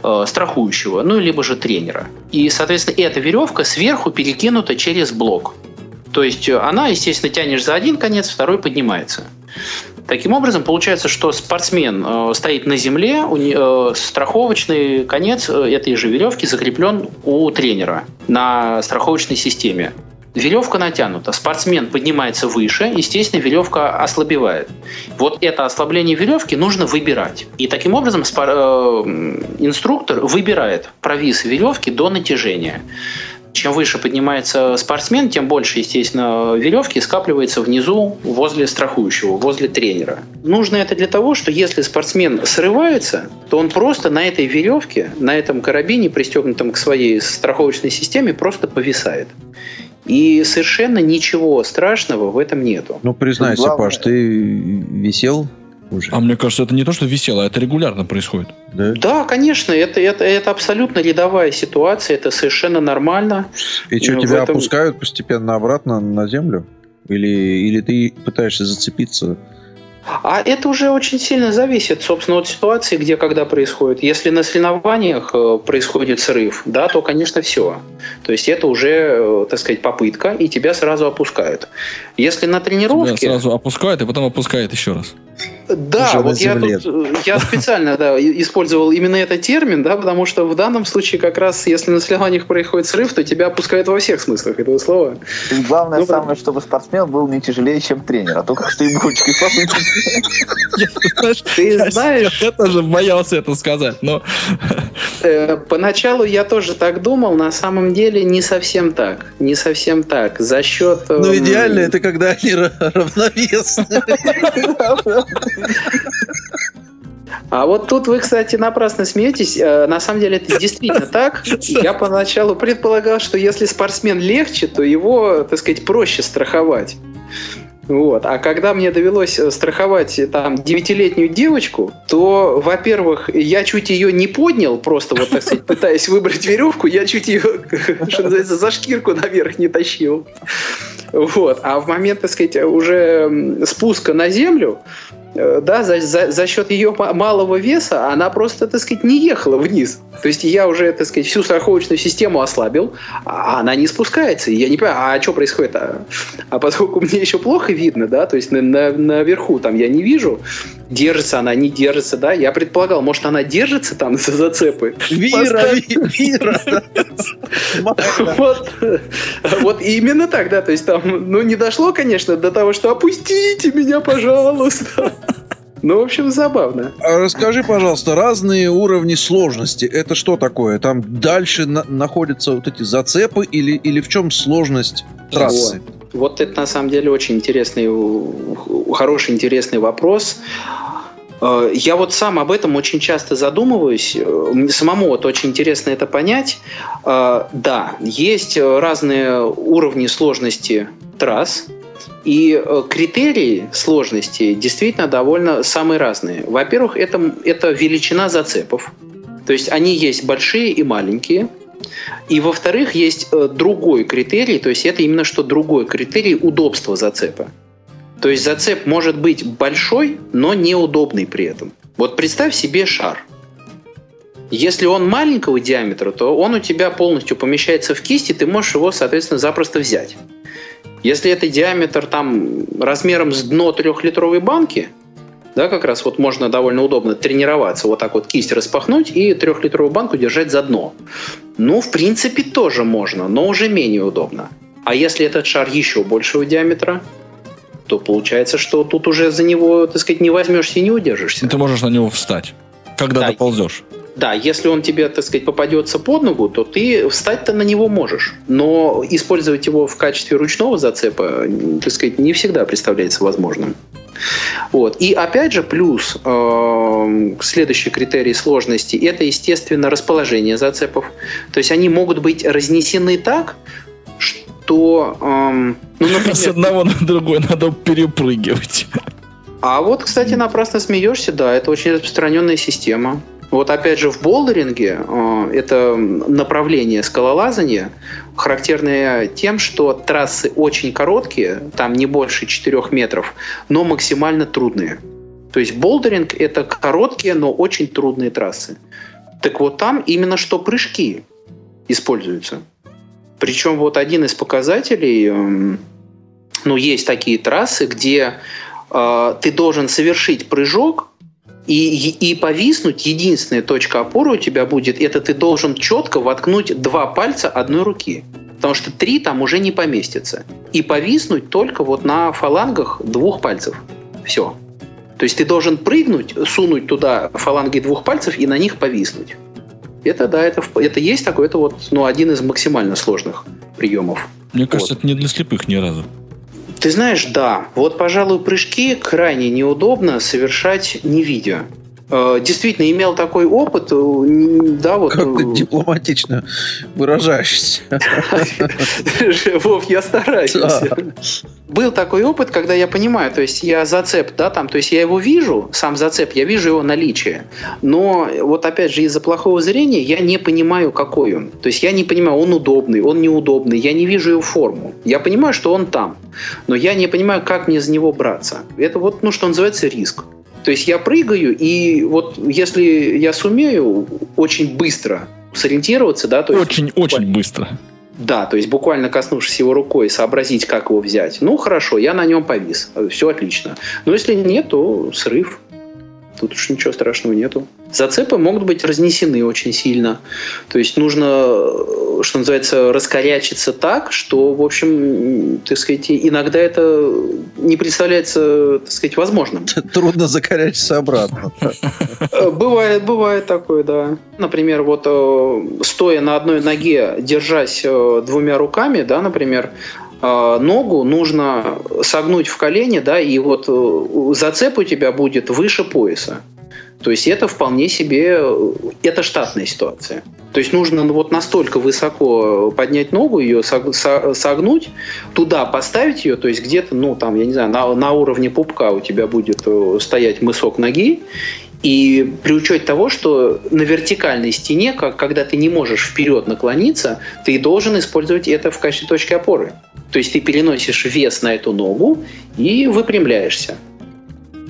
э, страхующего, ну, либо же тренера. И, соответственно, эта веревка сверху перекинута через блок. То есть она, естественно, тянешь за один конец, второй поднимается. Таким образом, получается, что спортсмен э, стоит на земле, у, э, страховочный конец э, этой же веревки закреплен у тренера на страховочной системе. Веревка натянута, спортсмен поднимается выше, естественно, веревка ослабевает. Вот это ослабление веревки нужно выбирать. И таким образом спор- э, инструктор выбирает провис веревки до натяжения чем выше поднимается спортсмен, тем больше, естественно, веревки скапливается внизу возле страхующего, возле тренера. Нужно это для того, что если спортсмен срывается, то он просто на этой веревке, на этом карабине, пристегнутом к своей страховочной системе, просто повисает. И совершенно ничего страшного в этом нету. Ну, признайся, Главное... Паш, ты висел уже. А мне кажется, это не то, что весело, а это регулярно происходит. Да, да конечно, это, это, это абсолютно рядовая ситуация, это совершенно нормально. И что, тебя этом... опускают постепенно обратно на землю? Или, или ты пытаешься зацепиться А это уже очень сильно зависит, собственно, от ситуации, где когда происходит. Если на соревнованиях э, происходит срыв, да, то, конечно, все. То есть это уже, э, так сказать, попытка, и тебя сразу опускают. Если на тренировке... Тебя сразу опускают, и потом опускают еще раз. Да, Уже вот я, тут, э, я специально да, использовал именно этот термин, да, потому что в данном случае как раз, если на соревнованиях происходит срыв, то тебя опускают во всех смыслах этого слова. И главное Ну, самое, чтобы спортсмен был не тяжелее, чем тренер, а то как что иголочкой Ты знаешь, Я тоже боялся это сказать, но Э, Поначалу я тоже так думал, на самом деле не совсем так. Не совсем так. За счет... Ну, эм, идеально это когда они ра- равновесны. А вот тут вы, кстати, напрасно смеетесь. Э, На самом деле это действительно так. Я поначалу предполагал, что если спортсмен легче, то его, так сказать, проще страховать. Вот. А когда мне довелось э, страховать э, там девятилетнюю девочку, то, во-первых, я чуть ее не поднял, просто вот, так сказать, пытаясь выбрать веревку, я чуть ее, что называется, за шкирку наверх не тащил. Вот. А в момент, так сказать, уже спуска на землю, да, за, за, за счет ее ма- малого веса она просто, так сказать, не ехала вниз. То есть я уже, так сказать, всю страховочную систему ослабил, а она не спускается. И я не понимаю, а что происходит? А, а поскольку мне еще плохо видно, да, то есть на, на- наверху там я не вижу, держится она, не держится, да, я предполагал, может, она держится там за зацепы. Вира, Ви- Вира. Вот, вот именно так, да, то есть там, ну, не дошло, конечно, до того, что опустите меня, пожалуйста. Ну, в общем, забавно. А расскажи, пожалуйста, разные уровни сложности. Это что такое? Там дальше на- находятся вот эти зацепы или, или в чем сложность трассы? Вот это на самом деле очень интересный, хороший, интересный вопрос. Э, Я вот сам об этом очень часто задумываюсь. Э, Мне самому вот очень интересно это понять. Э, Да, есть разные уровни сложности трасс. И э, критерии сложности действительно довольно самые разные. Во-первых, это, это величина зацепов. То есть они есть большие и маленькие. И во-вторых, есть э, другой критерий, то есть это именно что другой критерий удобства зацепа. То есть зацеп может быть большой, но неудобный при этом. Вот представь себе шар. Если он маленького диаметра, то он у тебя полностью помещается в кисть, и ты можешь его, соответственно, запросто взять. Если это диаметр там размером с дно трехлитровой банки, да, как раз вот можно довольно удобно тренироваться, вот так вот кисть распахнуть и трехлитровую банку держать за дно. Ну, в принципе, тоже можно, но уже менее удобно. А если этот шар еще большего диаметра, то получается, что тут уже за него, так сказать, не возьмешься и не удержишься. ты можешь на него встать, когда Да. доползешь. Да, если он тебе, так сказать, попадется под ногу, то ты встать-то на него можешь. Но использовать его в качестве ручного зацепа, так сказать, не всегда представляется возможным. Вот. И опять же, плюс э, следующий критерий сложности – это, естественно, расположение зацепов. То есть они могут быть разнесены так, что, эм, ну, С например, одного на другой надо перепрыгивать. а вот, кстати, напрасно смеешься, да, это очень распространенная система. Вот опять же в болдеринге э, это направление скалолазания характерное тем, что трассы очень короткие, там не больше 4 метров, но максимально трудные. То есть болдеринг это короткие, но очень трудные трассы. Так вот там именно что прыжки используются. Причем вот один из показателей, эм, ну есть такие трассы, где э, ты должен совершить прыжок, и, и повиснуть, единственная точка опоры у тебя будет, это ты должен четко воткнуть два пальца одной руки. Потому что три там уже не поместится. И повиснуть только вот на фалангах двух пальцев. Все. То есть ты должен прыгнуть, сунуть туда фаланги двух пальцев и на них повиснуть. Это да, это, это есть такой, это вот ну, один из максимально сложных приемов. Мне кажется, это не для слепых ни разу. Ты знаешь, да. Вот, пожалуй, прыжки крайне неудобно совершать не видя. Э, действительно имел такой опыт, э, да, вот. Как ты э, дипломатично выражаешься. Вов, я стараюсь. Был такой опыт, когда я понимаю, то есть я зацеп, да, там, то есть я его вижу, сам зацеп, я вижу его наличие, но вот опять же из-за плохого зрения я не понимаю, какой он. То есть я не понимаю, он удобный, он неудобный, я не вижу его форму. Я понимаю, что он там, но я не понимаю, как мне за него браться. Это вот, ну, что называется, риск. То есть я прыгаю, и вот если я сумею очень быстро сориентироваться, да, то есть... Очень-очень быстро. Да, то есть буквально коснувшись его рукой, сообразить, как его взять. Ну, хорошо, я на нем повис. Все отлично. Но если нет, то срыв. Тут уж ничего страшного нету. Зацепы могут быть разнесены очень сильно. То есть нужно, э, что называется, раскорячиться так, что, в общем, так сказать, иногда это не представляется, так сказать, возможным. Трудно закорячиться обратно. Э, Бывает, бывает такое, да. Например, вот э, стоя на одной ноге, держась двумя руками, да, например, ногу нужно согнуть в колени, да, и вот э, зацеп у тебя будет выше пояса. То есть это вполне себе, э, это штатная ситуация. То есть нужно ну, вот настолько высоко поднять ногу, ее сог- со- согнуть, туда поставить ее, то есть где-то, ну там, я не знаю, на, на уровне пупка у тебя будет э, стоять мысок ноги, и при учете того, что на вертикальной стене, как, когда ты не можешь вперед наклониться, ты должен использовать это в качестве точки опоры. То есть ты переносишь вес на эту ногу и выпрямляешься.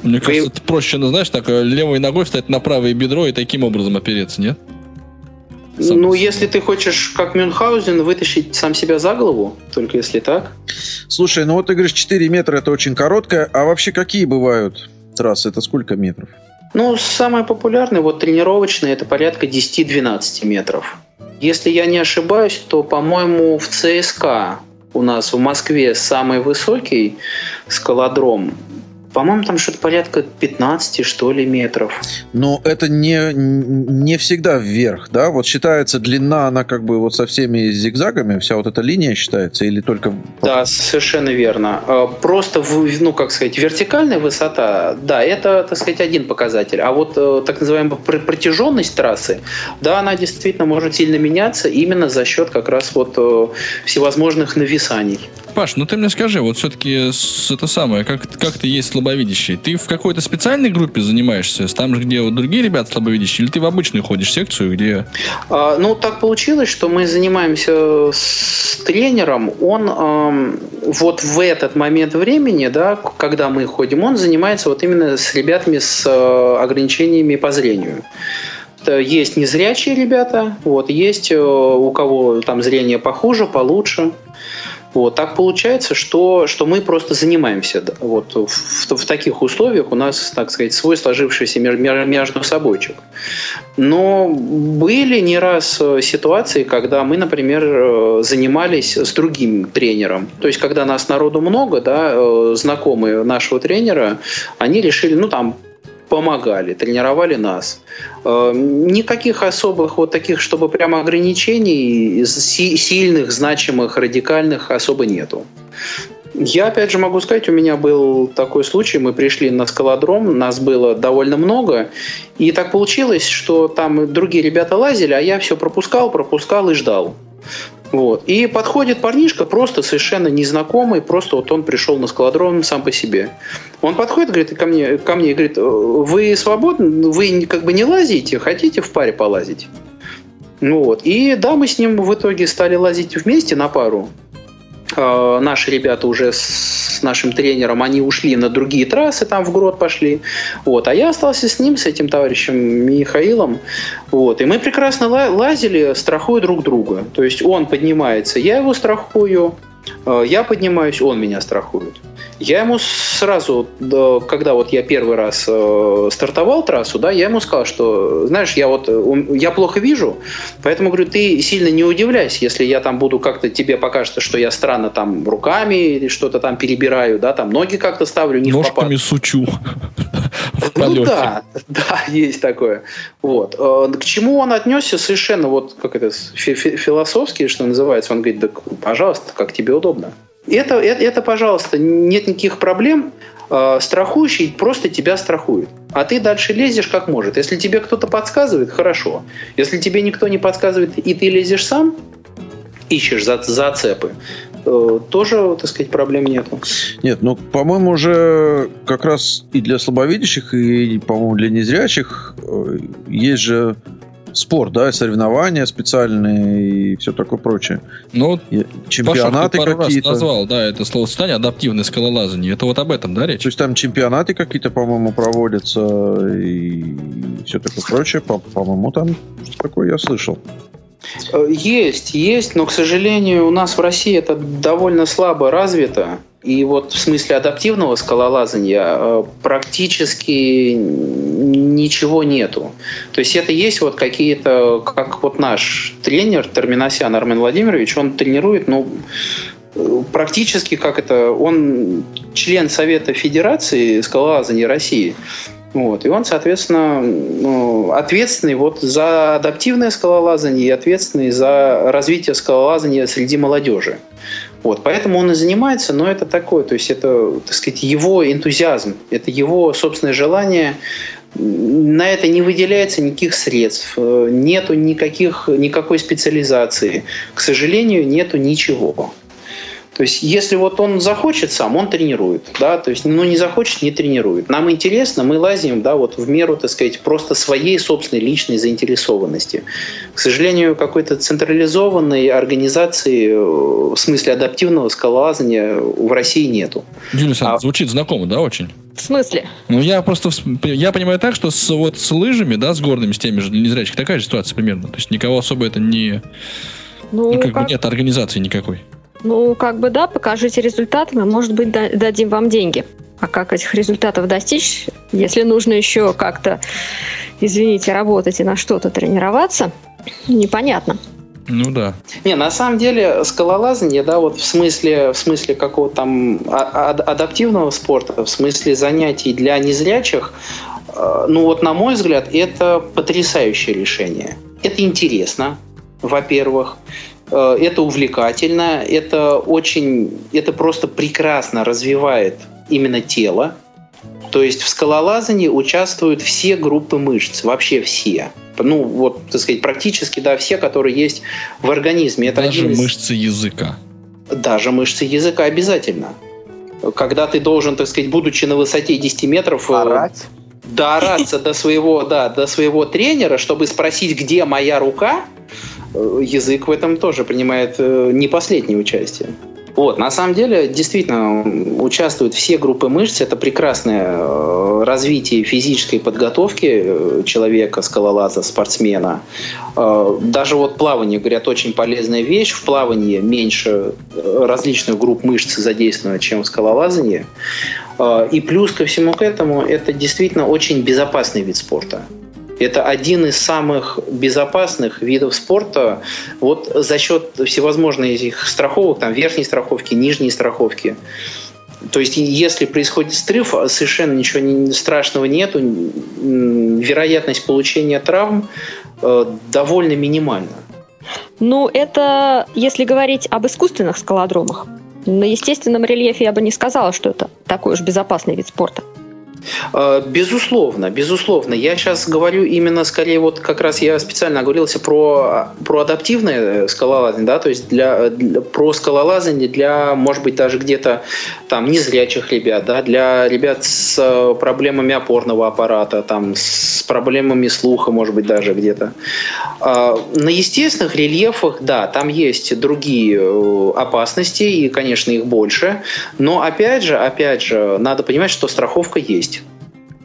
Мне Вы- кажется, это проще, ну, знаешь, так э, левой ногой встать на правое бедро и таким образом опереться, нет? Сам- Ну, если ты хочешь, как Мюнхгаузен, вытащить сам себя за голову, только если так. Слушай, ну вот ты говоришь, 4 метра это очень короткое, а вообще какие бывают трассы? Это сколько метров? Ну, самое популярное, вот тренировочное, это порядка 10-12 метров. Если я не ошибаюсь, то, по-моему, в ЦСКА у нас в Москве самый высокий скалодром. По-моему, там что-то порядка 15, что ли, метров. Но это не, не всегда вверх, да? Вот считается длина, она как бы вот со всеми зигзагами, вся вот эта линия считается или только... Да, совершенно верно. Э, Просто, ну, как сказать, вертикальная высота, да, это, так сказать, один показатель. А вот э, так называемая пр- протяженность трассы, да, она действительно может сильно меняться именно за счет как раз вот э, всевозможных нависаний. Паш, ну ты мне скажи, вот все-таки это самое, как, как ты есть слабовидящий? Ты в какой-то специальной группе занимаешься, там же, где вот другие ребята слабовидящие, или ты в обычную ходишь секцию, где... А, Ну, так получилось, что мы занимаемся с тренером. Он эм, вот в этот момент времени, да, когда мы ходим, он занимается вот именно с ребятами с э, ограничениями по зрению. Есть незрячие ребята, вот, есть э, у кого там зрение похуже, получше. Вот, так получается, что, что мы просто занимаемся вот, в, в- таких условиях. У нас, так сказать, свой сложившийся между собойчик. Но были не раз э, ситуации, когда мы, например, э, занимались с другим тренером. То есть, когда нас народу много, да, э, знакомые нашего тренера, они решили, ну, там, помогали, тренировали нас. Э, Никаких особых вот таких, чтобы прямо ограничений си- сильных, значимых, радикальных особо нету. Я, опять же, могу сказать, у меня был такой случай, мы пришли на скалодром, нас было довольно много, и так получилось, что там другие ребята лазили, а я все пропускал, пропускал и ждал. Вот. И подходит парнишка, просто совершенно незнакомый, просто вот он пришел на скалодром сам по себе. Он подходит, говорит, ко мне, ко мне и говорит, «Э, вы свободны, вы не- как бы не лазите, хотите в паре полазить? Ну вот. И да, мы с ним в итоге стали лазить вместе на пару. Э, Наши ребята уже с нашим тренером, они ушли на другие трассы, там в грот пошли. Вот. А я остался с ним, с этим товарищем Михаилом. Вот. И мы прекрасно ла- лазили, страхуя друг друга. То есть он поднимается, я его страхую, э, я поднимаюсь, он меня страхует. Я ему сразу, да, когда вот я первый раз э, стартовал трассу, да, я ему сказал, что, знаешь, я вот, э, я плохо вижу, поэтому, говорю, ты сильно не удивляйся, если я там буду как-то, тебе покажется, что я странно там руками или что-то там перебираю, да, там ноги как-то ставлю, не. Ножками сучу в Ну да, да, есть такое. Вот. Э, К чему он отнесся совершенно вот как это фи- фи- философски, что называется. Он говорит, да, пожалуйста, как тебе удобно. Это, это, это, пожалуйста, нет никаких проблем. Э, страхующий просто тебя страхует. А ты дальше лезешь как может. Если тебе кто-то подсказывает, хорошо. Если тебе никто не подсказывает, и ты лезешь сам, ищешь за, зацепы, э, тоже, так сказать, проблем нету. Нет, ну, по-моему, уже как раз и для слабовидящих, и, по-моему, для незрячих э, есть же спорт, да, соревнования специальные и все такое прочее. Ну, чемпионаты Паша, какие-то. раз назвал, да, это словосочетание адаптивное скалолазание. Это вот об этом, да, речь? То есть там чемпионаты какие-то, по-моему, проводятся и все такое прочее. По- По-моему, там что такое я слышал. Э, Есть, есть, но, к сожалению, у нас в России это довольно слабо развито. И вот в смысле адаптивного скалолазания э, практически ничего нету. То есть это есть вот какие-то, как вот наш тренер Терминосян Армен Владимирович, он тренирует, ну, практически как это, он член Совета Федерации скалолазания России. Вот. И он, соответственно, ну, ответственный вот за адаптивное скалолазание и ответственный за развитие скалолазания среди молодежи. Вот, поэтому он и занимается, но это такое, то есть это, так сказать, его энтузиазм, это его собственное желание. На это не выделяется никаких средств, э, нету никаких, никакой специализации. К сожалению, нету ничего. То есть, если вот он захочет сам, он тренирует, да, то есть, ну, не захочет, не тренирует. Нам интересно, мы лазим, да, вот в меру, так сказать, просто своей собственной личной заинтересованности. К сожалению, какой-то централизованной организации, э, в смысле адаптивного скалолазания в России нету. Юлия Александровна, А- звучит знакомо, да, очень? В смысле? Ну, я просто, я понимаю так, что с, вот с лыжами, да, с горными, с теми же незрячих, такая же ситуация примерно. То есть никого особо это не... Ну, Ну, как бы как, нет организации никакой. Ну, как бы да, покажите результаты, мы, может быть, да- дадим вам деньги. А как этих результатов достичь, если нужно еще как-то, извините, работать и на что-то тренироваться, непонятно. Ну да. Не, на самом деле скалолазание, да, вот в смысле, в смысле какого-то там а- ад- адаптивного спорта, в смысле занятий для незрячих, э, ну вот на мой взгляд, это потрясающее решение. Это интересно, во-первых, это увлекательно, это очень, это просто прекрасно развивает именно тело. То есть в скалолазании участвуют все группы мышц, вообще все. Ну, вот, так сказать, практически, да, все, которые есть в организме. Это Даже один из- мышцы языка. Даже мышцы языка обязательно. Когда ты должен, так сказать, будучи на высоте 10 метров, э, Орать. доораться до своего, да, до своего тренера, чтобы спросить, где моя рука, э, язык в этом тоже принимает э, не последнее участие. Вот, на самом деле, действительно, участвуют все группы мышц. Это прекрасное э, развитие физической подготовки э, человека, скалолаза, спортсмена. Даже вот плавание, говорят, очень полезная вещь. В плавании меньше различных групп мышц задействовано, чем в скалолазании. И плюс ко всему к этому, это действительно очень безопасный вид спорта. Это один из самых безопасных видов спорта вот за счет всевозможных этих страховок, там верхней страховки, нижней страховки. То есть, если происходит срыв, совершенно ничего страшного нету, вероятность получения травм э, довольно минимальна. Ну, это если говорить об искусственных скалодромах. На естественном рельефе я бы не сказала, что это такой уж безопасный вид спорта. Э, Безусловно, безусловно. Я сейчас говорю именно скорее вот как раз я специально оговорился про, про адаптивное скалолазание, да, то есть для, для- про скалолазание для, может быть, даже где-то там незрячих ребят, да, для ребят с э, проблемами опорного аппарата, там с проблемами слуха, может быть, даже где-то. На естественных рельефах, да, там есть другие э, опасности, и, конечно, их больше. Но опять же, опять же, надо понимать, что страховка есть.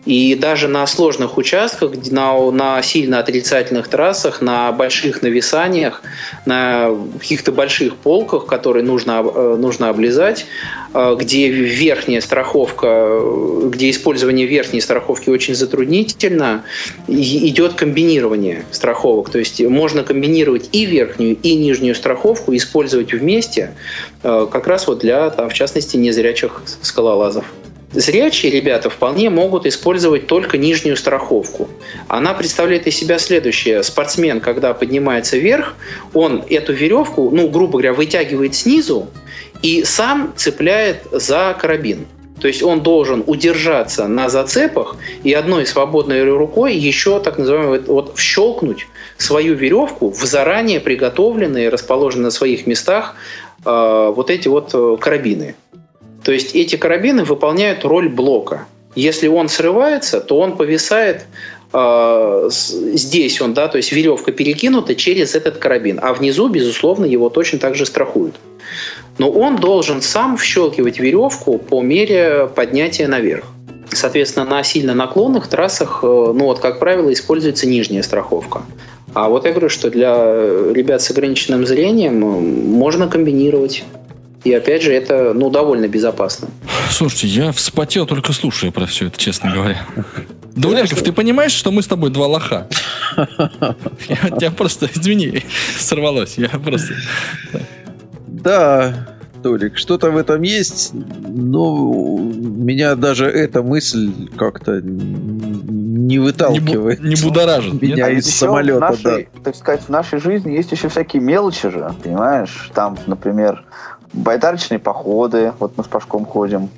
И даже на сложных участках, на, на сильно отрицательных трассах, на больших нависаниях, на каких-то больших полках, которые нужно, э, нужно облизать, э, где верхняя страховка, э, где использование верхней страховки очень затруднительно, идет комбинирование страховок. То есть можно комбинировать и верхнюю, и нижнюю страховку, использовать вместе, как раз вот для, там, в частности, незрячих скалолазов. Зрячие ребята вполне могут использовать только нижнюю страховку. Она представляет из себя следующее. Спортсмен, когда поднимается вверх, он эту веревку, ну, грубо говоря, вытягивает снизу и сам цепляет за карабин. То есть он должен удержаться на зацепах и одной свободной рукой еще так называемый вот вщелкнуть свою веревку в заранее приготовленные, расположенные на своих местах э, вот эти вот э, карабины. То есть эти карабины выполняют роль блока. Если он срывается, то он повисает э, здесь он, да, то есть веревка перекинута через этот карабин, а внизу, безусловно, его точно так же страхуют но он должен сам вщелкивать веревку по мере поднятия наверх. Соответственно, на сильно наклонных трассах, э, ну вот, как правило, используется нижняя страховка. А вот я говорю, что для ребят с ограниченным зрением э, можно комбинировать. И опять же, это ну, довольно безопасно. Слушайте, я вспотел только слушая про все это, честно говоря. Дауленков, ты понимаешь, что мы с тобой два лоха? Я тебя просто, извини, сорвалось. Я просто... Да, Толик, что-то в этом есть, но меня даже эта мысль как-то не выталкивает. Не, бу- не будоражит. Меня нет? из самолета, нашей, да. Так сказать, в нашей жизни есть еще всякие мелочи же, понимаешь? Там, например, байдарочные походы, вот мы с Пашком ходим,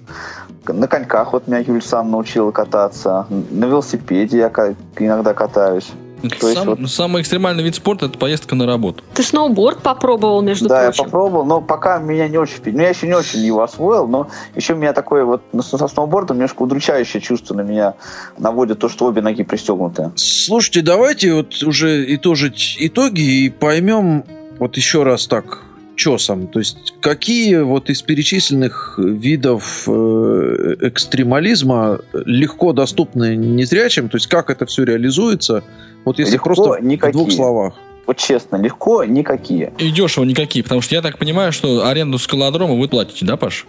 на коньках вот меня Юль сам научила кататься, на велосипеде я иногда катаюсь. Есть Сам, вот... Самый экстремальный вид спорта это поездка на работу. Ты сноуборд попробовал, между да, прочим. Да, я попробовал, но пока меня не очень... Ну, я еще не очень его освоил, но еще у меня такое вот со сноубордом немножко удручающее чувство на меня наводит то, что обе ноги пристегнуты. Слушайте, давайте вот уже итожить итоги и поймем вот еще раз так чесом. То есть какие вот из перечисленных видов э, экстремализма легко доступны незрячим? То есть как это все реализуется? Вот если легко просто никакие. в двух словах. Вот честно, легко никакие. И дешево никакие, потому что я так понимаю, что аренду скалодрома вы платите, да, Паш?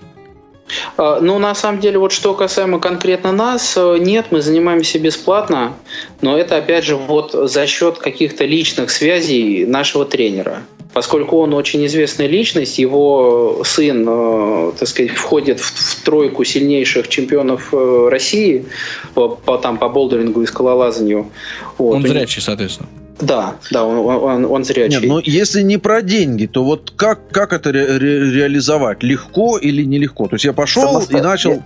А, ну, на самом деле, вот что касаемо конкретно нас, э, нет, мы занимаемся бесплатно, но это, опять же, вот за счет каких-то личных связей нашего тренера. Поскольку он очень известная личность, его сын, э, так сказать, входит в, тройку сильнейших чемпионов э, России по, по, там, по болдерингу и скалолазанию. Вот. Он зрячий, соответственно. Да, да, он, он, он зрячий. Нет, ну если не про деньги, то вот как, как это ре- ре- реализовать? Легко или нелегко? То есть я пошел Самосто... и начал...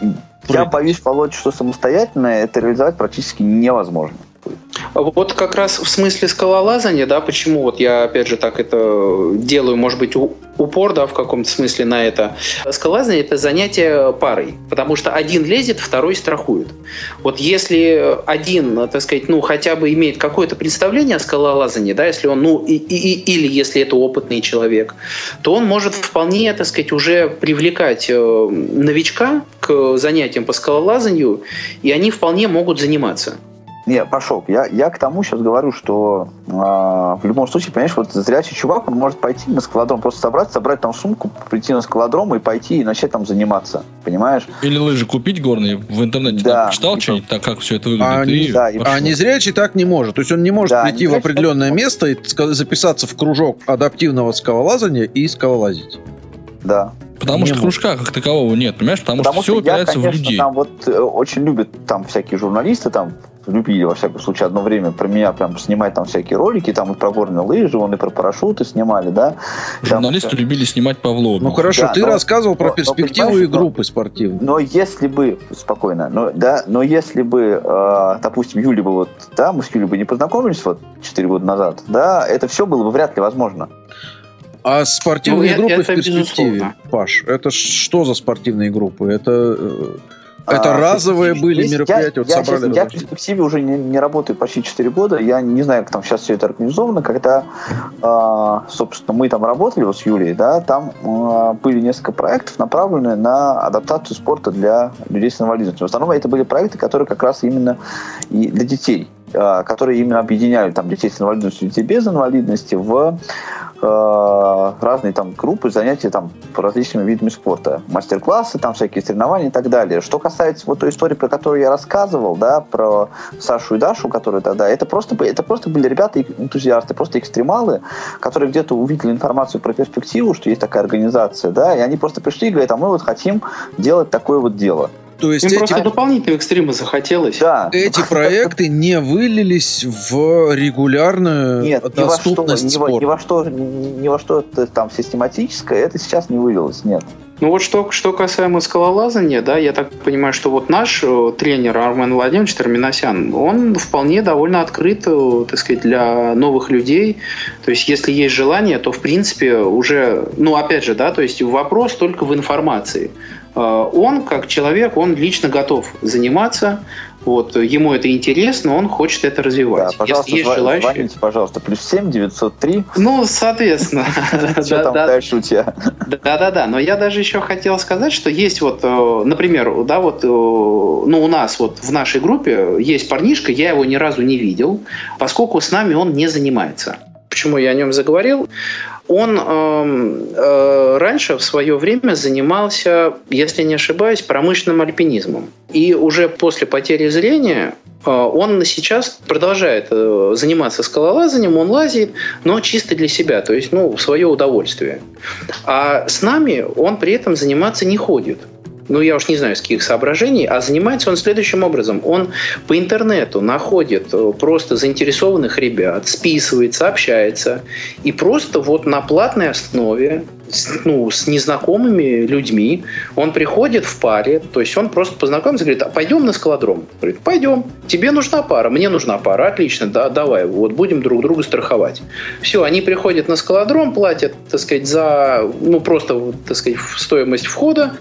Я, я боюсь, Володь, что самостоятельно это реализовать практически невозможно. Вот как раз в смысле скалолазания, да, почему вот я опять же так это делаю, может быть, упор, да, в каком-то смысле на это. Скалолазание – это занятие парой, потому что один лезет, второй страхует. Вот если один, так сказать, ну, хотя бы имеет какое-то представление о скалолазании, да, если он, ну, и, и, или если это опытный человек, то он может вполне, так сказать, уже привлекать э, новичка к занятиям по скалолазанию, и они вполне могут заниматься. Не, пошел. Я, я к тому сейчас говорю, что э, в любом случае, понимаешь, вот зрячий чувак, он может пойти на скалодром, просто собрать, собрать там сумку, прийти на скалодром и пойти и начать там заниматься, понимаешь? Или лыжи купить горные в интернете, да, читал что-нибудь, так как все это выглядит. А, и, да, и а незрячий так не может. То есть он не может да, прийти в определенное место и записаться в кружок адаптивного скалолазания и скалолазить. Да. Потому не что кружка как такового нет, понимаешь? Потому, Потому что, что все упирается конечно, в людей. Там вот э, очень любят там всякие журналисты, там любили, во всяком случае, одно время про меня прям снимать там всякие ролики, там и про горные лыжи, он и про парашюты снимали, да. Журналисты там, любили снимать по влогу. Ну хорошо, да, ты но, рассказывал про перспективу но, и группы спортивные. Но если бы, спокойно, но, да, но если бы, э, допустим, Юля бы вот, да, мы с Юлей бы не познакомились вот 4 года назад, да, это все было бы вряд ли возможно. А спортивные ну, группы в перспективе, безусловно. Паш, это что за спортивные группы? Это э, это а, разовые были есть, мероприятия? Я, вот я, собрали я в перспективе уже не, не работаю почти 4 года. Я не знаю, как там сейчас все это организовано. Когда, э, собственно, мы там работали вот с Юлией, да, там э, были несколько проектов, направленные на адаптацию спорта для людей с инвалидностью. В основном это были проекты, которые как раз именно и для детей которые именно объединяют там, детей с инвалидностью и детей без инвалидности в Э, разные там группы, занятия там по различными видами спорта, мастер-классы, там всякие соревнования и так далее. Что касается вот той истории, про которую я рассказывал, да, про Сашу и Дашу, которые тогда, это просто, это просто были ребята, энтузиасты, просто экстремалы, которые где-то увидели информацию про перспективу, что есть такая организация, да, и они просто пришли и говорят, а мы вот хотим делать такое вот дело. То есть Им эти, просто дополнительного экстрима захотелось. Да. эти проекты не вылились в регулярную Нет, ни во что, доступность ни во, ни во что, ни, во что это там систематическое, это сейчас не вывелось, нет. Ну вот что, что касаемо скалолазания, да, я так понимаю, что вот наш э, тренер Армен Владимирович Терминасян, он вполне довольно открыт, э, так сказать, для новых людей. То есть, если есть желание, то, в принципе, уже, ну, опять же, да, то есть вопрос только в информации. Э, Он, как человек, он лично готов заниматься, вот, ему это интересно, он хочет это Да, развивать. пожалуйста, если есть желающие. звоните, пожалуйста, плюс 7 903. Ну, соответственно. Что Да, там да. дальше у тебя? Да-да-да, но я даже еще хотел сказать, что есть вот, э, например, да, вот, э, ну, у нас вот в нашей группе есть парнишка, я его ни разу не видел, поскольку с нами он не занимается. Почему я о нем заговорил? Он эм, э, раньше в свое время занимался, если не ошибаюсь, промышленным альпинизмом. И уже после потери зрения э, он сейчас продолжает э, заниматься скалолазанием, он лазит, но чисто для себя, то есть ну, в свое удовольствие. А с нами он при этом заниматься не ходит. Ну, я уж не знаю, с каких соображений, а занимается он следующим образом. Он по интернету находит э, просто заинтересованных ребят, списывается, общается, и просто вот на платной основе ну, с незнакомыми людьми. Он приходит в паре, то есть он просто познакомится, говорит, а пойдем на скалодром? Говорит, пойдем. Тебе нужна пара, мне нужна пара, отлично, да, давай, вот будем друг друга страховать. Все, они приходят на скалодром, платят, так сказать, за, ну, просто, так сказать, стоимость входа,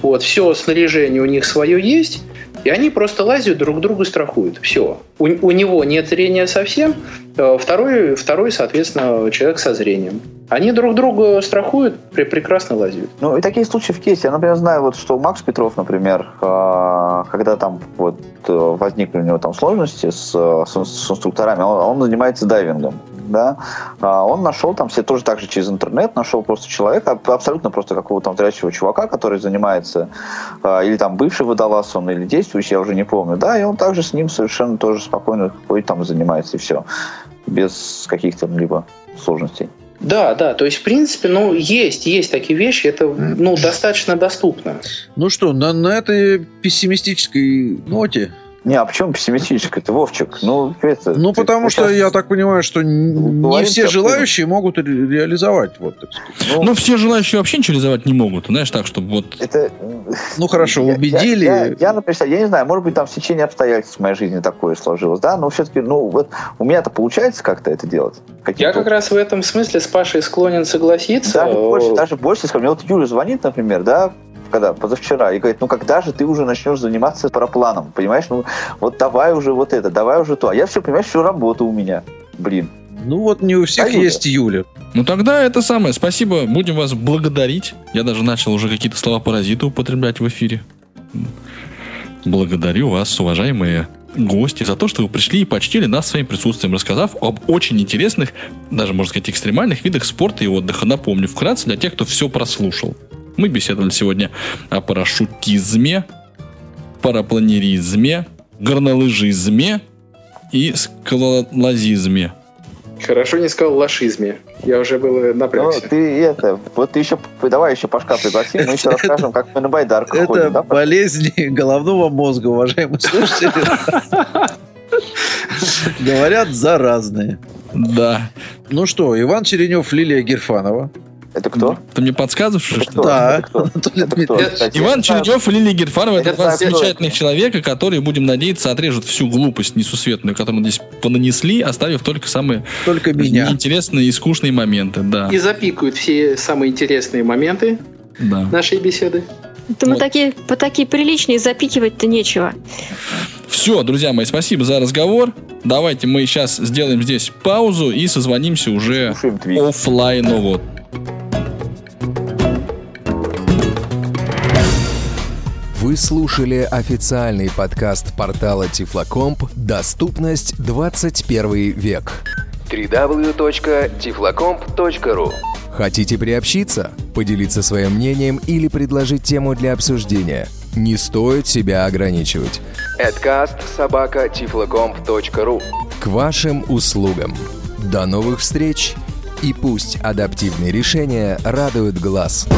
вот, все снаряжение у них свое есть, и они просто лазят, друг друга страхуют. Все. У, у него нет зрения совсем, э, второй, второй, соответственно, человек со зрением. Они друг друга страхуют, пре- прекрасно лазят. Ну, и такие случаи в кейсе. Я, например, знаю, вот, что Макс Петров, например, а, когда там вот э, возникли у него там сложности с, э, с, с инструкторами, он, он занимается дайвингом. Да, А он нашел там все тоже так же через интернет, нашел просто человека, аб- абсолютно просто какого-то там зрячего чувака, который занимается, а, или там бывший водолаз он, или действующий, я уже не помню, да, и он также с ним совершенно тоже спокойно ходит там занимается, и все, без каких-то либо сложностей. Да, да, то есть, в принципе, ну, есть, есть такие вещи, это, ну, достаточно доступно. Ну что, на, на этой пессимистической ноте. Не, а почему пессимистическое? Ты, Вовчик, ну, это... Ну, ты- потому мы что щас- я так понимаю, что не Говорим все желающие могут ре- реализовать. Вот, так сказать. Ну, Ну, все желающие вообще ничего реализовать не могут. Знаешь, так, чтобы вот... это... Ну хорошо, я- убедили. Я, я, я, например, я не знаю, может быть, там в течение обстоятельств в моей жизни такое сложилось, да, но все-таки, ну, вот у меня-то получается как-то это делать. Я Каким-то как раз в этом смысле с Пашей склонен согласиться. Даже больше, даже больше скажу. Мне вот Юля звонит, например, да, когда позавчера, и говорит, ну когда же ты уже начнешь заниматься парапланом, понимаешь? Ну вот давай уже вот это, давай уже то. А я все, понимаешь, всю работу у меня. Блин. Ну вот не у всех А есть Юля. Ну тогда это самое. Спасибо. Будем вас благодарить. Я даже начал уже какие-то слова паразита употреблять в эфире. Благодарю вас, уважаемые гости, за то, что вы пришли и почтили нас своим присутствием, рассказав об очень интересных, даже, можно сказать, экстремальных видах спорта и отдыха. Напомню, вкратце для тех, кто все прослушал. Мы беседовали сегодня о парашютизме, парапланеризме, горнолыжизме и скалолазизме. Хорошо не сказал лошизме. Я уже был Ну, напрягся. ты это, вот ты еще, давай еще Пашка пригласим, мы еще расскажем, как мы на байдарках Это ходим, да, Паш? болезни головного мозга, уважаемые слушатели. Говорят, заразные. Да. Ну что, Иван Черенев, Лилия Герфанова. Это кто? Ты мне подсказываешь, Это что? кто? Да. Это кто? Анатолий Это кто? Дмитриевич. Кстати, я Иван. Чернев и Лилия Герфанова это два замечательных человека, которые, будем надеяться, отрежут всю глупость несусветную, которую мы здесь понанесли, оставив только самые Только меня. неинтересные и скучные моменты. Да, И запикают все самые интересные моменты да. нашей беседы. Да мы Вот. такие, по такие приличные запикивать-то нечего. Все, друзья мои, спасибо за разговор. Давайте мы сейчас сделаем здесь паузу и созвонимся уже оффлайново. Вы слушали официальный подкаст портала Тифлокомп «Доступность 21 век». www.tiflocomp.ru Хотите приобщиться, поделиться своим мнением или предложить тему для обсуждения? Не стоит себя ограничивать. Adcast К вашим услугам. До новых встреч! И пусть адаптивные решения радуют глаз.